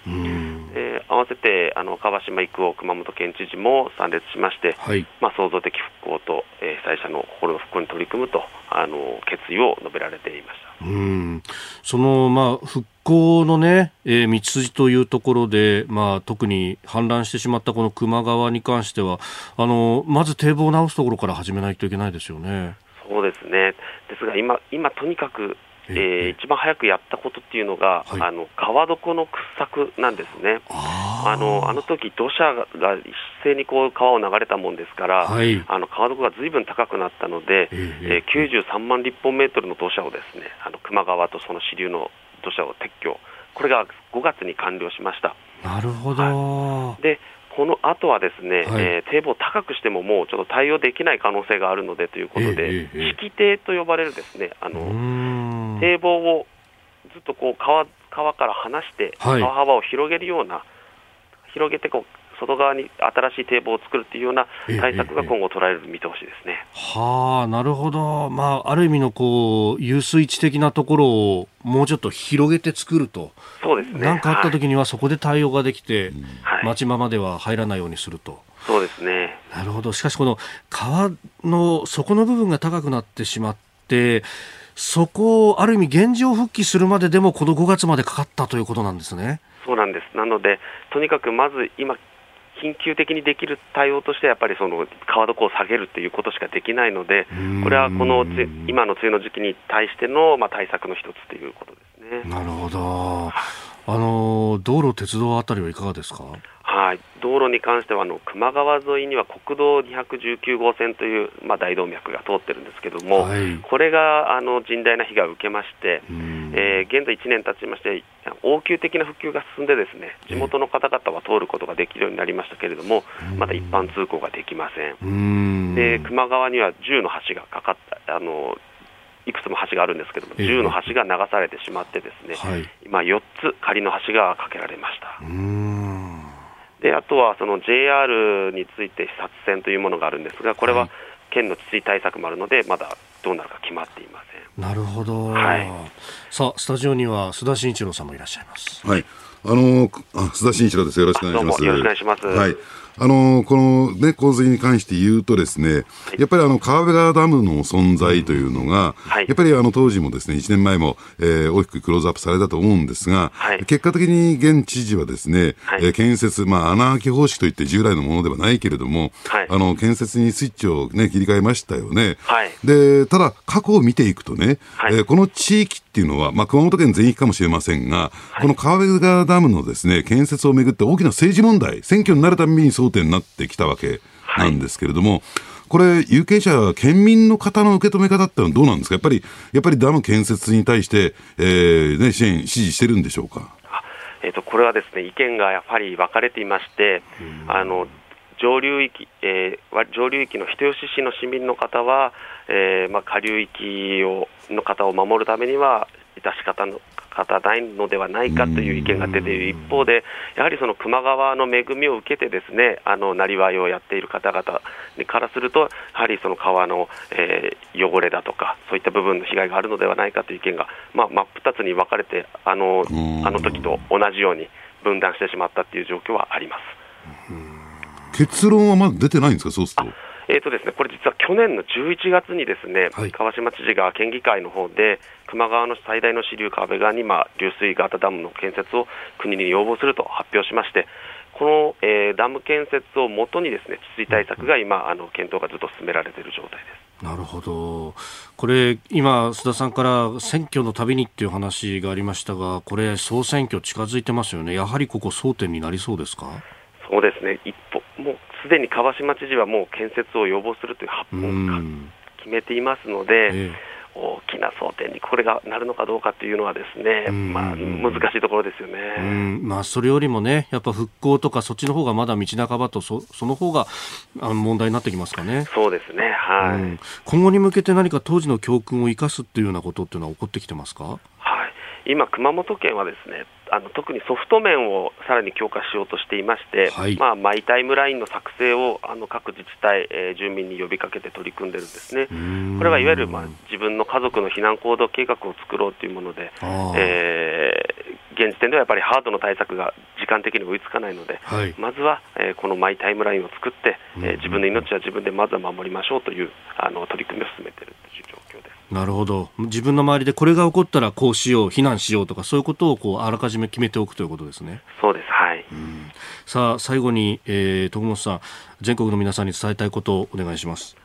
えー、合わせてあの川島育夫熊本県知事も参列しまして、はい、まあ、創造的復興と、えー、被災者の心の復興に取り組むとあの決意を述べられていました。うんその、まあ、復興のね、えー、道筋というところで、まあ、特に氾濫してしまったこの球磨川に関してはあのまず堤防を直すところから始めないといけないですよね。そうですねですが今、今とにかくえー、一番早くやったことっていうのが、はい、あの川床の掘削なんですね。あのあの時土砂が一斉にこう川を流れたもんですから、はい、あの川床がずいぶん高くなったので、えー、えー、93万立方メートルの土砂をですね、あの球磨川とその支流の土砂を撤去、これが5月に完了しました。なるほど、はい、でこの後はですね、はい、えー、堤防を高くしてももうちょっと対応できない可能性があるのでということで、えー、引き堤と呼ばれるですねあの堤防をずっとこう川川から離して、川幅を広げるような、広げてこう外側に新しい堤防を作るというような対策が今後、取られる見通しですね。はあ、なるほど、まあ、ある意味のこう遊水地的なところをもうちょっと広げて作ると、そうですね。何かあった時にはそこで対応ができて、はい、町場までは入らないようにすると。そうですね。なるほど。しかしこの川の底の部分が高くなってしまって、そこをある意味現状復帰するまででもこの5月までかかったということなんですね。そうなんです。なので、とにかくまず今緊急的にできる対応としてやっぱりその川床を下げるということしかできないので、これはこの今の梅雨の時期に対してのまあ対策の一つということですね。なるほど。あの道路、鉄道あたりはいかがですか？はい、道路に関してはあの球磨川沿いには国道219号線という、まあ、大動脈が通ってるんですけども、はい、これがあの甚大な被害を受けまして、えー、現在1年経ちまして、応急的な復旧が進んで、ですね地元の方々は通ることができるようになりましたけれども、まだ一般通行ができません。で球磨川には10の橋がかかったあのいくつも橋があるんですけども、10の橋が流されてしまって、ですね、はい、今、4つ仮の橋が架けられました。であとはその JR について視察船というものがあるんですが、これは県の治水対策もあるので、まだどうなるか決まっていません。なるほど、はい、さあスタジオには須田慎一郎さんもいらっしゃいます。はいあのあ須田慎一郎です。よろしくお願いします。よろしくお願いします。はい。あのこの、ね、洪水に関して言うとですね、はい、やっぱりあの川辺川ダムの存在というのが、はい、やっぱりあの当時もですね1年前も、えー、大きくクローズアップされたと思うんですが、はい、結果的に現知事はですね、はい、えー、建設、まあ、穴開き方式といって従来のものではないけれども、あの建設にスイッチを、ね、切り替えましたよね。でただ、過去を見ていくとね、えー、この地域っていうのは、まあ、熊本県全域かもしれませんが、この川辺川ダムのですね建設をめぐって大きな政治問題、選挙になるたびに争点になってきたわけなんですけれども、はい、これ、有権者、県民の方の受け止め方ってのはどうなんですか、やっぱりやっぱりダム建設に対して、えーね、支援、支持してるんでしょうか？えーと、これはですね意見がやはり分かれていまして、あの上流域、えー、上流域の人吉市の市民の方は、えーまあ、下流域をの方を守るためには、致し方の方ないのではないかという意見が出ている一方で、やはりその球磨川の恵みを受けて、ですねあのなりわいをやっている方々からすると、やはりその川の、えー、汚れだとか、そういった部分の被害があるのではないかという意見が、まあ、真っ二つに分かれて、あのあの時と同じように分断してしまったという状況はあります。結論はまだ出てないんですか、そうすると。えーとですね、これ実は去年の11月にですね、はい、川島知事が県議会の方で球磨川の最大の支流川辺川に、まあ、流水型ダムの建設を国に要望すると発表しまして、この、えー、ダム建設をもとにですね治水対策が今、あの検討がずっと進められている状態です。なるほど。これ、今、須田さんから選挙のたびにっていう話がありましたが、これ、総選挙近づいてますよね。やはりここ争点になりそうですか？そうですね。一歩、すでに川島知事はもう建設を要望するという発表を決めていますので、ええ。大きな争点にこれがなるのかどうかというのはですね、まあ、難しいところですよね、まあ、それよりもね、やっぱ復興とか、そっちの方がまだ道半ばとそ、その方が問題になってきますかね。そうですね、はい、今後に向けて何か当時の教訓を生かすっていうようなことっていうのは起こってきてますか？今、熊本県はですねあの特にソフト面をさらに強化しようとしていまして、はい、まあ、マイタイムラインの作成をあの各自治体、えー、住民に呼びかけて取り組んでるんですね、これはいわゆる、まあ、自分の家族の避難行動計画を作ろうというもので、えー、現時点ではやっぱりハードの対策が時間的に追いつかないので、はい、まずは、えー、このマイタイムラインを作って、えー、自分の命は自分でまずは守りましょうというあの取り組みを進めているという状況です。なるほど。自分の周りでこれが起こったらこうしよう避難しようとかそういうことをこうあらかじめ決めておくということですね。そうです。はい、さあ最後に、えー、徳本さん全国の皆さんに伝えたいことをお願いします。はい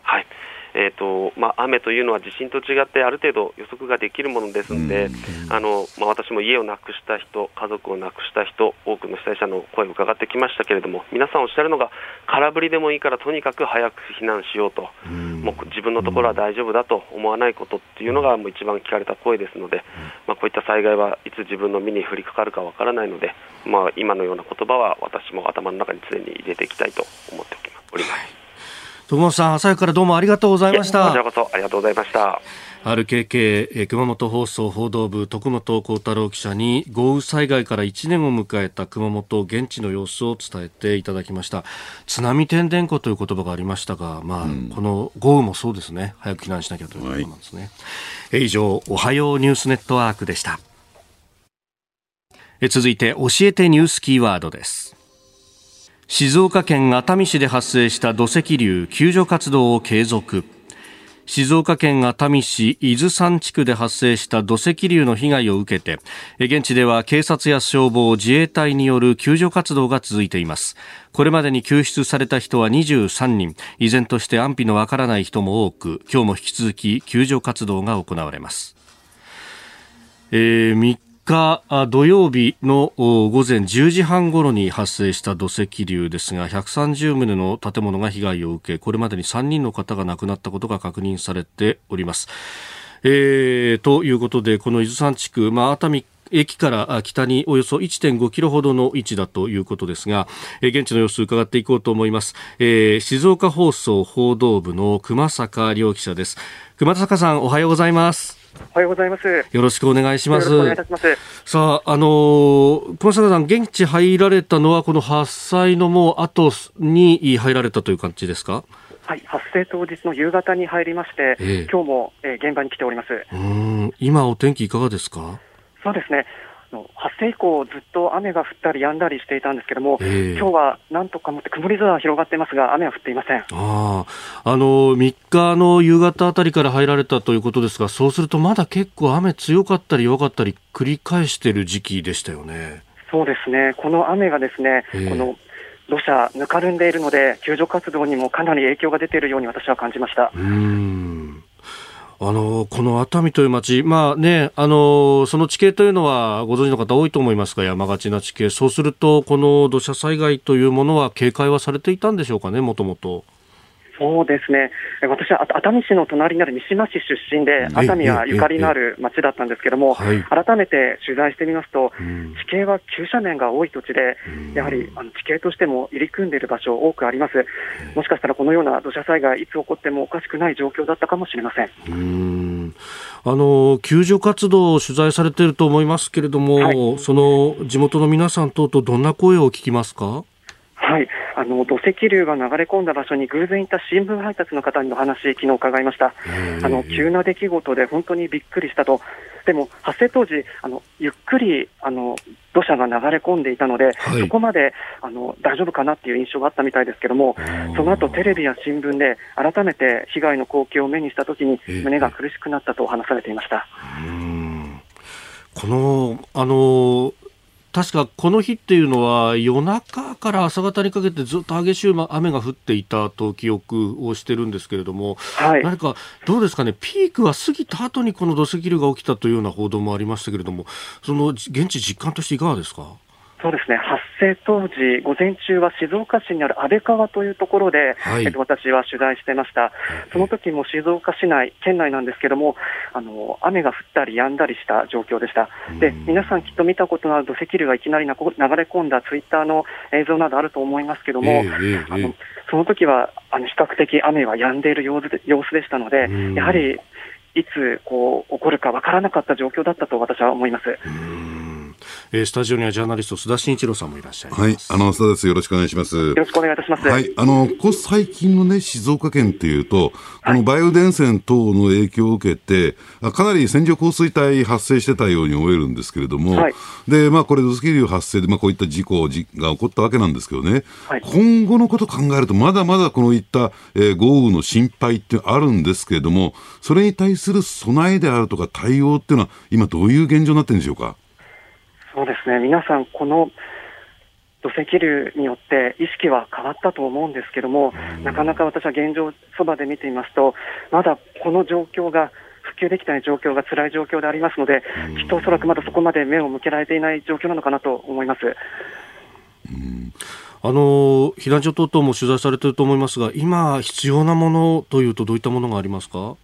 えーとまあ、雨というのは地震と違ってある程度予測ができるものですので、あのまあ、私も家をなくした人、家族を亡くした人、多くの被災者の声を伺ってきましたけれども、皆さんおっしゃるのが、空振りでもいいから、とにかく早く避難しようと、もう自分のところは大丈夫だと思わないことっていうのが、もう一番聞かれた声ですので、まあ、こういった災害はいつ自分の身に降りかかるかわからないので、まあ、今のような言葉は私も頭の中に常に入れていきたいと思っております。徳本さん、朝からどうもありがとうございました。こちらこそありがとうございました。RKK 熊本放送報道部徳本幸太郎記者に豪雨災害から1年を迎えた熊本現地の様子を伝えていただきました。津波天然湖という言葉がありましたが、まあ、うん、この豪雨もそうですね。早く避難しなきゃということなんですね、はい、以上おはようニュースネットワークでした。続いて教えてニュースキーワードです静岡県熱海市で発生した土石流救助活動を継続。静岡県熱海市伊豆山地区で発生した土石流の被害を受けて現地では警察や消防自衛隊による救助活動が続いています。これまでに救出された人は23人。依然として安否のわからない人も多く今日も引き続き救助活動が行われます、えー、3日土曜日の午前10時半ごろに発生した土石流ですが130棟の建物が被害を受けこれまでに3人の方が亡くなったことが確認されております。えー、ということでこの伊豆山地区、まあ、熱海駅から北におよそ1.5キロほどの位置だということですが、現地の様子を伺っていこうと思います、えー、静岡放送報道部の熊坂亮記者です。熊坂さんおはようございます。おはようございます。よろしくお願いします。お願いいたします。さあ、あのー、小坂さん、現地入られたのは、この発災のもう後に入られたという感じですか？はい、発生当日の夕方に入りまして、えー、今日も、えー、現場に来ております。うん、今お天気いかがですか？そうですね。発生以降、ずっと雨が降ったりやんだりしていたんですけども、えー、今日はなんとかもって曇り空が広がっていますが、雨は降っていません。ああ。の3日の夕方あたりから入られたということですが、そうするとまだ結構雨強かったり弱かったり、繰り返している時期でしたよね。そうですね、この雨がですね、えー、この土砂、ぬかるんでいるので、救助活動にもかなり影響が出ているように私は感じました。うんあのこの熱海という町、まあね、あのその地形というのはご存知の方多いと思いますが、山がちな地形、そうすると、この土砂災害というものは警戒はされていたんでしょうかね、もともと。そうですね、私は熱海市の隣になる三島市出身で、熱海はゆかりのある町だったんですけれども、改めて取材してみますと、地形は急斜面が多い土地で、やはりあの地形としても入り組んでいる場所、多くあります、もしかしたらこのような土砂災害、いつ起こってもおかしくない状況だったかもしれません。うん。あの救助活動を取材されていると思いますけれども、はい、その地元の皆さん等とどんな声を聞きますか？はい、あの土石流が流れ込んだ場所に偶然いた新聞配達の方にお話、昨日伺いました。あの急な出来事で本当にびっくりしたと、でも発生当時、あのゆっくりあの土砂が流れ込んでいたので、はい、そこまであの大丈夫かなっていう印象があったみたいですけども、その後テレビや新聞で改めて被害の光景を目にしたときに、胸が苦しくなったと話されていました。このあの確かこの日っていうのは夜中から朝方にかけてずっと激しい雨が降っていたと記憶をしてるんですけれども、はい、何かどうですかね、ピークは過ぎた後にこの土石流が起きたというような報道もありましたけれども、その現地実感としていかがですか？そうですね、発生当時、午前中は静岡市にある安倍川というところで、はい、えっと、私は取材してました、その時も静岡市内、県内なんですけども、あの雨が降ったり止んだりした状況でした、で皆さんきっと見たことのある土石流がいきなり流れ込んだツイッターの映像などあると思いますけども、えーえー、あのその時はあの比較的雨は止んでいる様子で様子でしたので、やはりいつこう起こるかわからなかった状況だったと私は思います。えー、スタジオにはジャーナリスト須田慎一郎さんもいらっしゃいはい、あの須田です。よろしくお願いします。よろしくお願いいたします。はい、あのここ最近のね静岡県っていうと、この梅雨前線等の影響を受けて、かなり線状降水帯発生してたように思えるんですけれども、はい、でまあこれ土石流発生でまあこういった事故が起こったわけなんですけどね、はい、今後のことを考えるとまだまだこのいった、えー、豪雨の心配ってあるんですけれども、それに対する備えであるとか対応っていうのは今どういう現状になってるんでしょうか？そうですね、皆さん、この土石流によって意識は変わったと思うんですけども、なかなか私は現状、そばで見ていますと、まだこの状況が、普及できない状況が辛い状況でありますので、きっとおそらくまだそこまで目を向けられていない状況なのかなと思います。あの避難所等々も取材されていると思いますが、今、必要なものというと、どういったものがありますか？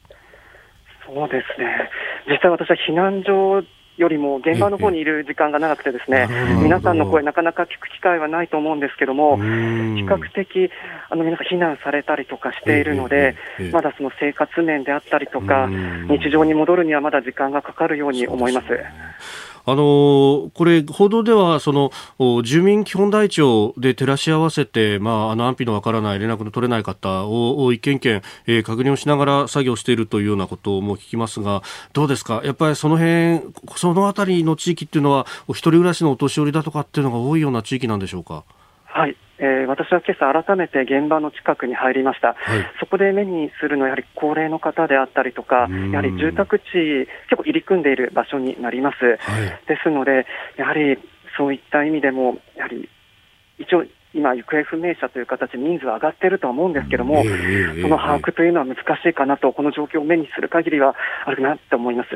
そうですね、実際私は避難所よりも現場の方にいる時間が長くてですね、皆さんの声なかなか聞く機会はないと思うんですけども、比較的あの皆さん避難されたりとかしているので、まだその生活面であったりとか、日常に戻るにはまだ時間がかかるように思います。あのこれ、報道ではその住民基本台帳で照らし合わせて、まあ、あの安否のわからない、連絡の取れない方を一件一件、えー、確認をしながら作業しているというようなことも聞きますが、どうですか、やっぱりその辺その辺りの地域っていうのは、お一人暮らしのお年寄りだとかっていうのが多いような地域なんでしょうか？はいえー、私は今朝改めて現場の近くに入りました、はい、そこで目にするのはやはり高齢の方であったりとか、やはり住宅地、結構入り組んでいる場所になります。はい、ですので、やはりそういった意味でも、やはり一応、今、行方不明者という形、人数は上がっているとは思うんですけども、その把握というのは難しいかなと、この状況を目にする限りはあるなと思います。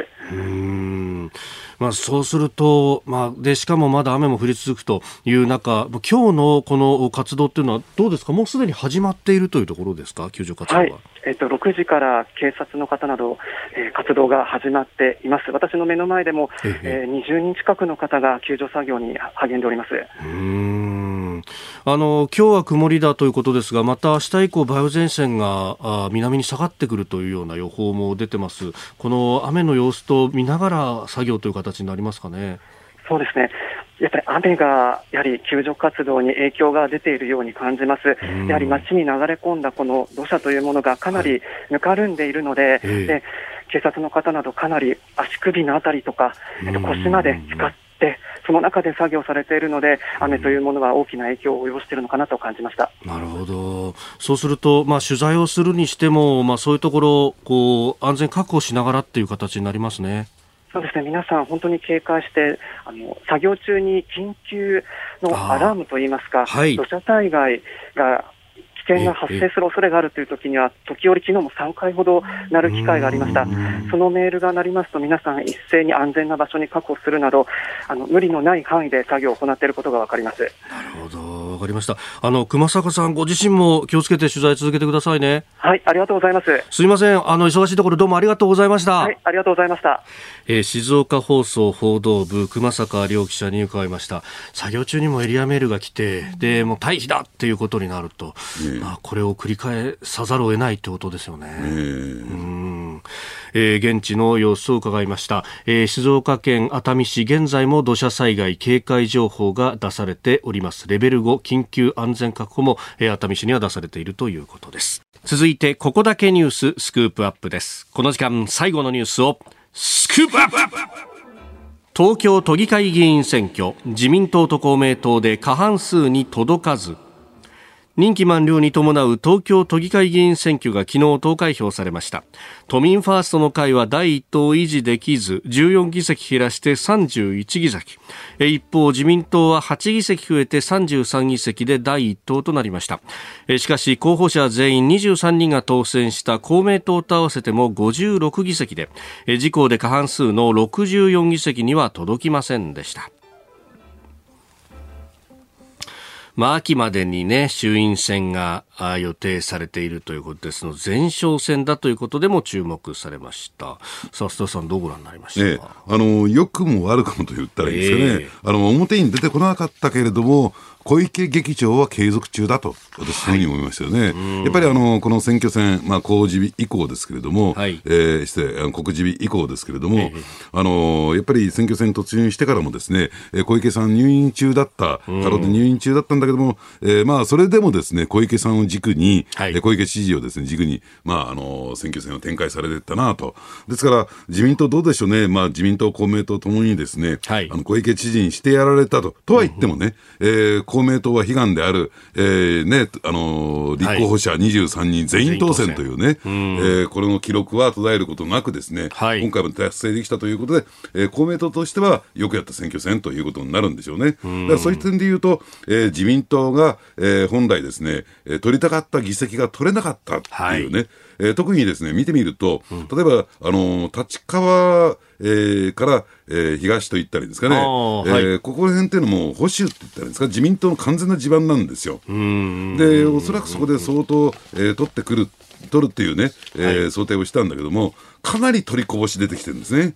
うんまあ、そうすると、まあ、でしかもまだ雨も降り続くという中、今日のこの活動っていうのは、どうですか、もうすでに始まっているというところですか、救助活動は。はいえっと、6時から警察の方など、えー、活動が始まっています。私の目の前でも、えー、20人近くの方が救助作業に励んでおります。うんあの今日は曇りだということですが、また明日以降、梅雨前線があ南に下がってくるというような予報も出てます。この雨の様子と見ながら作業という形になりますかね。そうですね。やっぱり雨がやはり救助活動に影響が出ているように感じます。やはり街に流れ込んだこの土砂というものがかなりぬかるんでいるので、はい、で警察の方などかなり足首のあたりとか、えっと、腰まで使って、その中で作業されているので、雨というものが大きな影響を及ぼしているのかなと感じました。なるほど、そうすると、まあ、取材をするにしても、まあ、そういうところこう、安全確保しながらっていう形になりますね。そうですね、皆さん、本当に警戒して、あの作業中に緊急のアラームといいますか、はい、土砂災害が危険が発生する恐れがあるというときには、時折、昨日も3回ほど鳴る機会がありました、そのメールが鳴りますと、皆さん、一斉に安全な場所に確保するなど、あの無理のない範囲で作業を行っていることが分かりますなるほど、分かりました。あの熊坂さん、ご自身も気をつけて取材続けてくださいね。はい、ありがとうございます。すみません、あの忙しいところ、どうもありがとうございました。はい、ありがとうございました。えー、静岡放送報道部熊坂亮記者に伺いました。作業中にもエリアメールが来て、でもう退避だっていうことになると、まあこれを繰り返さざるを得ないってことですよね。うん。えー、現地の様子を伺いました、えー、静岡県熱海市現在も土砂災害警戒情報が出されております。レベル5緊急安全確保も、えー、熱海市には出されているということです。続いてここだけニューススクープアップです。この時間最後のニュースをスクープアップ!東京都議会議員選挙。自民党と公明党で過半数に届かず任期満了に伴う東京都議会議員選挙が昨日投開票されました。都民ファーストの会は第一党維持できず14議席減らして31議席。一方自民党は8議席増えて33議席で第一党となりました。しかし候補者全員23人が当選した公明党と合わせても56議席で自公で過半数の64議席には届きませんでした。まあ、秋までにね、衆院選が予定されているということですの前哨戦だということでも注目されました。さあ、須田さん、どうご覧になりました？か、あの、良くも悪くもと言ったらいいですかね、えー、あの、表に出てこなかったけれども、小池劇場は継続中だと、私、そういうふうに思いましたよね。はい、やっぱりあのこの選挙戦、まあ、公示日以降ですけれども、はい、えー、失礼、告示日以降ですけれども、えー、あのやっぱり選挙戦突入してからもですね、小池さん入院中だった、過労で入院中だったんだけども、えー、まあ、それでもですね、小池さんを軸に、はい、小池知事をですね、軸に、まあ、あの選挙戦を展開されていったなと。ですから、自民党どうでしょうね、まあ、自民党、公明党ともにですね、はい、あの小池知事にしてやられたと。とは言ってもね、うん、えー、公明党は悲願である、えーね、あのー、立候補者23人全員当選というね、はい、えー、これの記録は途絶えることなくですね、はい、今回も達成できたということで、えー、公明党としてはよくやった選挙戦ということになるんでしょうね。だからそういう点で言うと、えー、自民党が、えー、本来ですね、えー、取りたかった議席が取れなかったっていうね、はい。えー、特にですね、見てみると、例えば、あのー、立川、えー、から、えー、東と言ったりですかね、えー、はい、ここら辺っていうのも保守って言ったらいいんですか、自民党の完全な地盤なんですよ。で、おそらくそこで相当、えー、取ってくる、取るっていうね、えー、はい、想定をしたんだけども、かなり取りこぼし出てきてるんですね。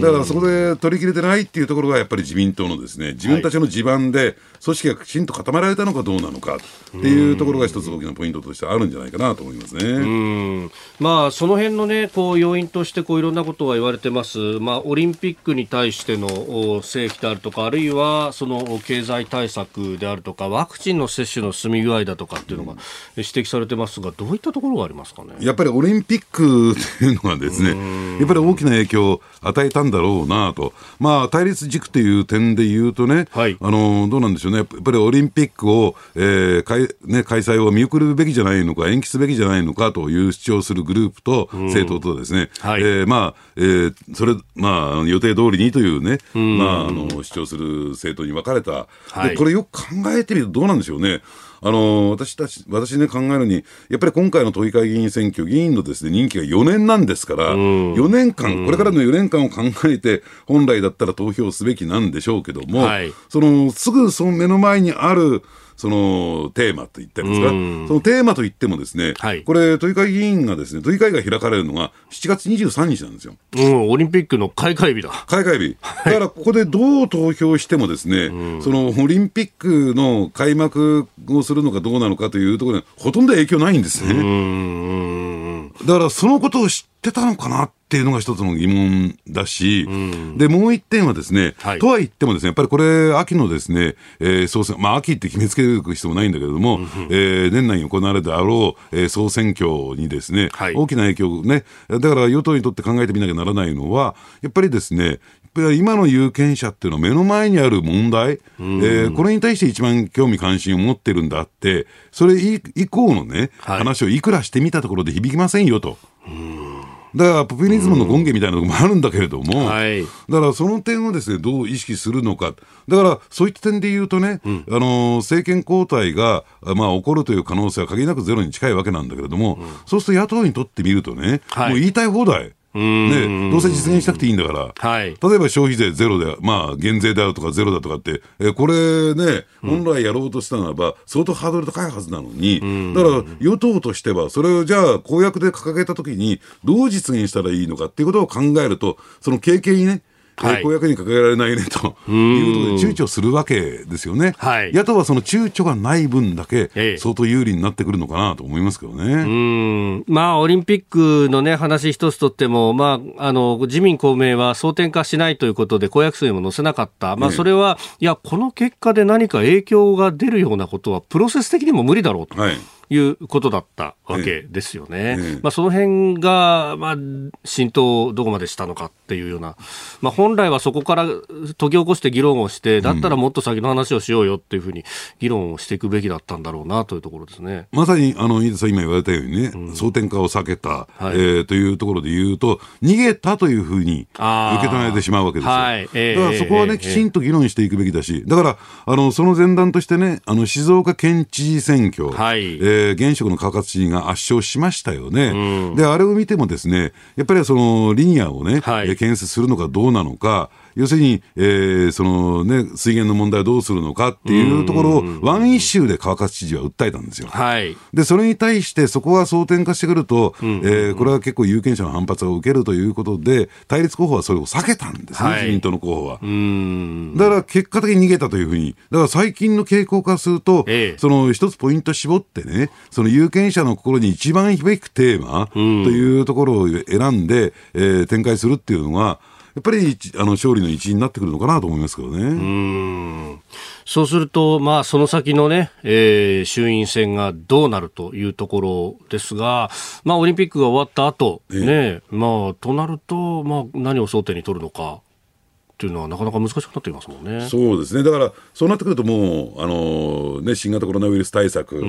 だからそこで取り切れてないっていうところがやっぱり自民党のですね、自分たちの地盤で組織がきちんと固められたのかどうなのかっていうところが一つ大きなポイントとしてあるんじゃないかなと思いますね。まあその辺のね、こう要因としてこういろんなことが言われてます。まあオリンピックに対しての正規であるとか、あるいはその経済対策であるとか、ワクチンの接種の進み具合だとかっていうのが指摘されてますが、どういったところがありますかね？やっぱりオリンピックっていうのはですね、やっぱり大きな影響を与えたんだろうなと、まあ、対立軸という点で言うとね、はい、あのどうなんでしょうね、やっぱりオリンピックを、えーかいね、開催を見送るべきじゃないのか、延期すべきじゃないのかという主張するグループと、政党とですね、はい、えー、まあえー、それ、まあ、予定通りにというね、まあ、あの主張する政党に分かれた、はい、これよく考えてみるとどうなんでしょうね。あの私たち、私ね、考えるに、やっぱり今回の都議会議員選挙、議員のですね、任期が4年なんですから、4年間、これからの4年間を考えて、本来だったら投票すべきなんでしょうけども、はい、その、すぐその目の前にある、そのテーマと言ってるんですか、そのテーマといってもですね、はい、これ、都議会議員がですね、都議会が開かれるのが7月23日なんですよ。うん、オリンピックの開会日だ。開会日。だからここでどう投票してもですね、そのオリンピックの開幕をするのかどうなのかというところにほとんど影響ないんですね。だからそのことを知ってたのかなっていうのが一つの疑問だし、うん、で、もう一点はですね、はい、とは言ってもですね、やっぱりこれ、秋のですね、えー、総選、まあ、秋って決めつける必要もないんだけれども、うん、えー、年内に行われるであろう、えー、総選挙にですね、はい、大きな影響ね、だから与党にとって考えてみなきゃならないのは、やっぱりですね、今の有権者っていうのは目の前にある問題、うん、えー、これに対して一番興味関心を持ってるんだって、それ以降のね、はい、話をいくらしてみたところで響きませんよと。うん。だからポピュリズムの権限みたいなのもあるんだけれども、はい、だからその点をですねどう意識するのか、だからそういった点で言うとね、うん、あの政権交代が、まあ、起こるという可能性は限りなくゼロに近いわけなんだけれども、うん、そうすると野党にとってみるとね、はい、もう言いたい放題。ね、どうせ実現したくていいんだから、はい、例えば消費税ゼロで、まあ、減税であるとかゼロだとかって、えこれね、本来やろうとしたならば、相当ハードル高いはずなのに、だから与党としては、それをじゃあ、公約で掲げたときに、どう実現したらいいのかっていうことを考えると、その経験にね、はい、公約に掲げられないねと。いうことで躊躇するわけですよね、はい、野党はその躊躇がない分だけ、相当有利になってくるのかなと思いますけどね、うん。まあ、オリンピックの、ね、話一つとっても、まあ、あの自民、公明は争点化しないということで、公約数にも載せなかった、まあ、それは、いや、この結果で何か影響が出るようなことは、プロセス的にも無理だろうと。はいいうことだったわけですよね。ええ、まあ、その辺が、まあ、浸透どこまでしたのかっていうような、まあ、本来はそこから解き起こして議論をして、だったらもっと先の話をしようよっていうふうに議論をしていくべきだったんだろうなというところですね。まさに、あの、飯田さん今言われたようにね、うん、争点化を避けた、はい、えー、というところで言うと、逃げたというふうに受け止めてしまうわけですよ。はい、えー、だからそこはね、きちんと議論していくべきだし、だから、あの、その前段としてね、あの、静岡県知事選挙、はい、えー、現職の川勝知事が圧勝しましたよね。うん、で、あれを見てもですね、やっぱりその、リニアをね、はい、建設するのかどうなのか、要するに、えー、そのね、水源の問題をどうするのかっていうところを、ワンイシューで川勝知事は訴えたんですよ。はい。で、それに対して、そこが争点化してくると、うん、えー、これは結構有権者の反発を受けるということで、対立候補はそれを避けたんですね、はい、自民党の候補は。だから結果的に逃げたというふうに、だから最近の傾向化すると、ええ、その一つポイント絞ってね、その有権者の心に一番響くテーマというところを選んで、えー、展開するっていうのは、やっぱりあの勝利の一因になってくるのかなと思いますけどね。うんそうすると、まあ、その先のね、えー、衆院選がどうなるというところですが、まあ、オリンピックが終わった後、ね、まあ、となると、まあ、何を争点に取るのか。っていうのはなかなか難しくなっていますもんね。そうですね。だからそうなってくるともうあのね新型コロナウイルス対策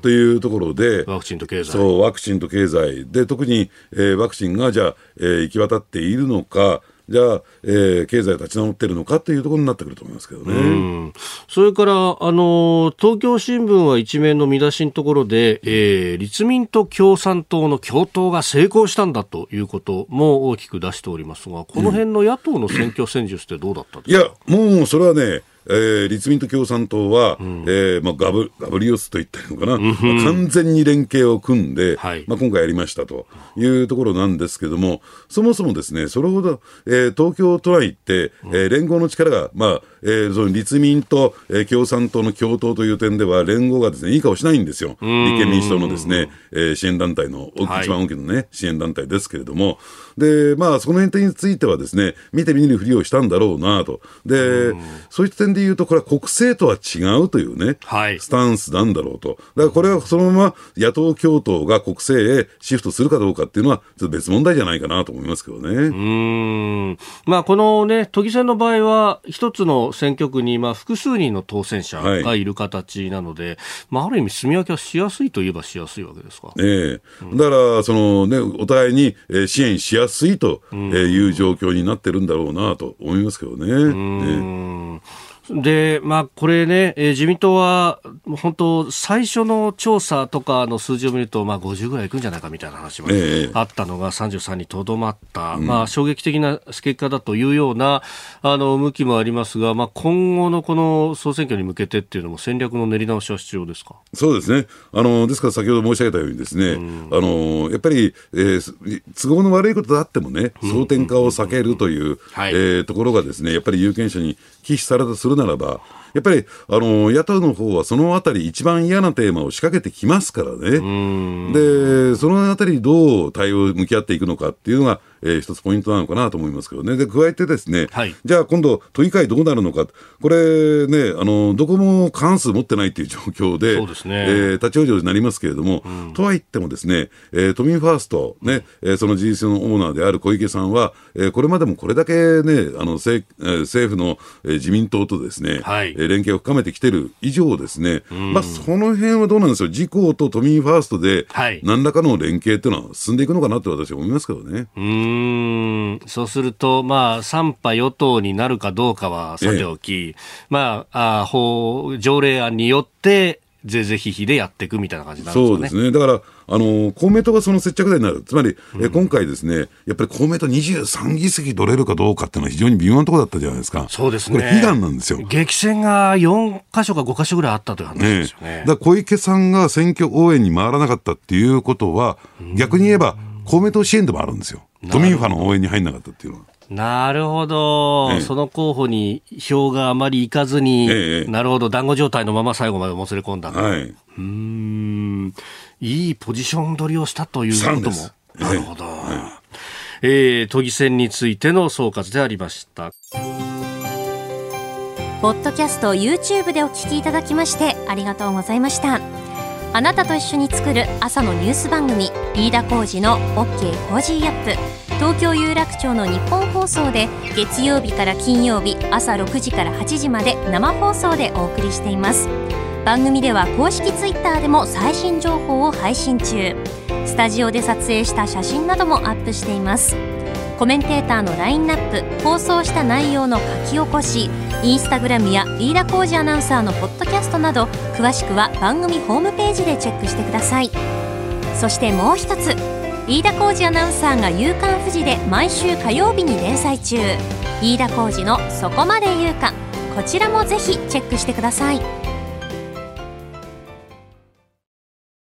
というところで、ワクチンと経済、そうワクチンと経済で特に、えー、ワクチンがじゃあ、えー、行き渡っているのか。じゃあ、えー、経済立ち直っているのかというところになってくると思いますけどね。それから、あの、東京新聞は一面の見出しのところで、えー、立民と共産党の共闘が成功したんだということも大きく出しておりますが、この辺の野党の選挙戦術ってどうだったんですか、うん、いや、もうそれはね、えー、立民と共産党は、うん、えー、まあ、ガブガブリオスと言ったのかな、うん、まあ、完全に連携を組んで、はい、まあ、今回やりましたというところなんですけども、そもそもですね、それほど、えー、東京都内って、えー、連合の力が、まあえー、その立民と、えー、共産党の共闘という点では、連合がですね、いい顔しないんですよ。立憲民主党のですね、えー、支援団体の、はい、一番大きなね、支援団体ですけれども、で、まあ、その辺についてはですね、見て見ぬふりをしたんだろうなと。で、そういった点で言うと、これは国政とは違うというね、はい、スタンスなんだろうと。だからこれはそのまま野党共闘が国政へシフトするかどうかっていうのは、ちょっと別問題じゃないかなと思いますけどね。うん。まあ、このね、都議選の場合は、一つの選挙区に、まあ、複数人の当選者がいる形なので、はい、まあ、ある意味、住み分けはしやすいといえばしやすいわけですか。ええ。ー、だから、そのね、お互いに支援しやすいという状況になってるんだろうなと思いますけどね。ねで、まあ、これね、えー、自民党は、本当、最初の調査とかの数字を見ると、まあ、50ぐらいいくんじゃないかみたいな話もあったのが、33にとどまった、えまあ、衝撃的な結果だというような、あの、向きもありますが、まあ、今後のこの総選挙に向けてっていうのも戦略の練り直しは必要ですか？そうですね。あの、ですから先ほど申し上げたようにですね、うん、あの、やっぱり、えー、都合の悪いことであってもね、争点化を避けるという、えー、ところがですね、やっぱり有権者に寄付されたとするならば、やっぱり、あの、野党の方はそのあたり一番嫌なテーマを仕掛けてきますからね。で、そのあたりどう対応、向き合っていくのかっていうのが、えー、一つポイントなのかなと思いますけどね。で、加えてですね、はい、じゃあ今度、都議会どうなるのか、これね、あの、どこも過半数持ってないっていう状況で、そうですね、えー、立ち往生になりますけれども、うん、とは言ってもですね、えー、都民ファースト、ね、えー、その事実のオーナーである小池さんは、えー、これまでもこれだけね、あの、政,、えー、政府の、えー、自民党とですね、はい、えー、連携を深めてきてる以上ですね、うん、まあ、その辺はどうなんですよ。自公と都民ファーストで、何らかの連携っていうのは進んでいくのかなって私は思いますけどね。うんそうすると、まあ、三派与党になるかどうかはさておき、ええ、まあ、あ法、条例案によって、ぜぜひひでやっていくみたいな感じなんですかね。そうですね。だから、あの、公明党がその接着剤になる。つまり、うん、え今回ですね、やっぱり公明党23議席取れるかどうかっていうのは非常に微妙なところだったじゃないですか。そうですね。これ悲願なんですよ。激戦が4箇所か5箇所ぐらいあったという話ですよね。ねだ小池さんが選挙応援に回らなかったっていうことは、逆に言えば、公明党支援でもあるんですよ。都民ファの応援に入んなかったっていうのは。なるほど、ええ、その候補に票があまりいかずに、え、なるほど、団子状態のまま最後までもつれ込んだ、はい、うん。いいポジション取りをしたということも。なるほど、えー、都議選についての総括でありました。ポッドキャスト YouTube でお聞きいただきましてありがとうございました。あなたと一緒に作る朝のニュース番組飯田浩二の OK コージーアップ。東京有楽町のニッポン放送で月曜日から金曜日朝6時から8時まで生放送でお送りしています。番組では公式 Twitter でも最新情報を配信中。スタジオで撮影した写真などもアップしています。コメンテーターのラインナップ放送した内容の書き起こしインスタグラムや飯田浩司アナウンサーのポッドキャストなど詳しくは番組ホームページでチェックしてください。そしてもう一つ飯田浩二アナウンサーが「夕刊富士」で毎週火曜日に連載中。飯田浩二の「そこまで言うか」こちらもぜひチェックしてください。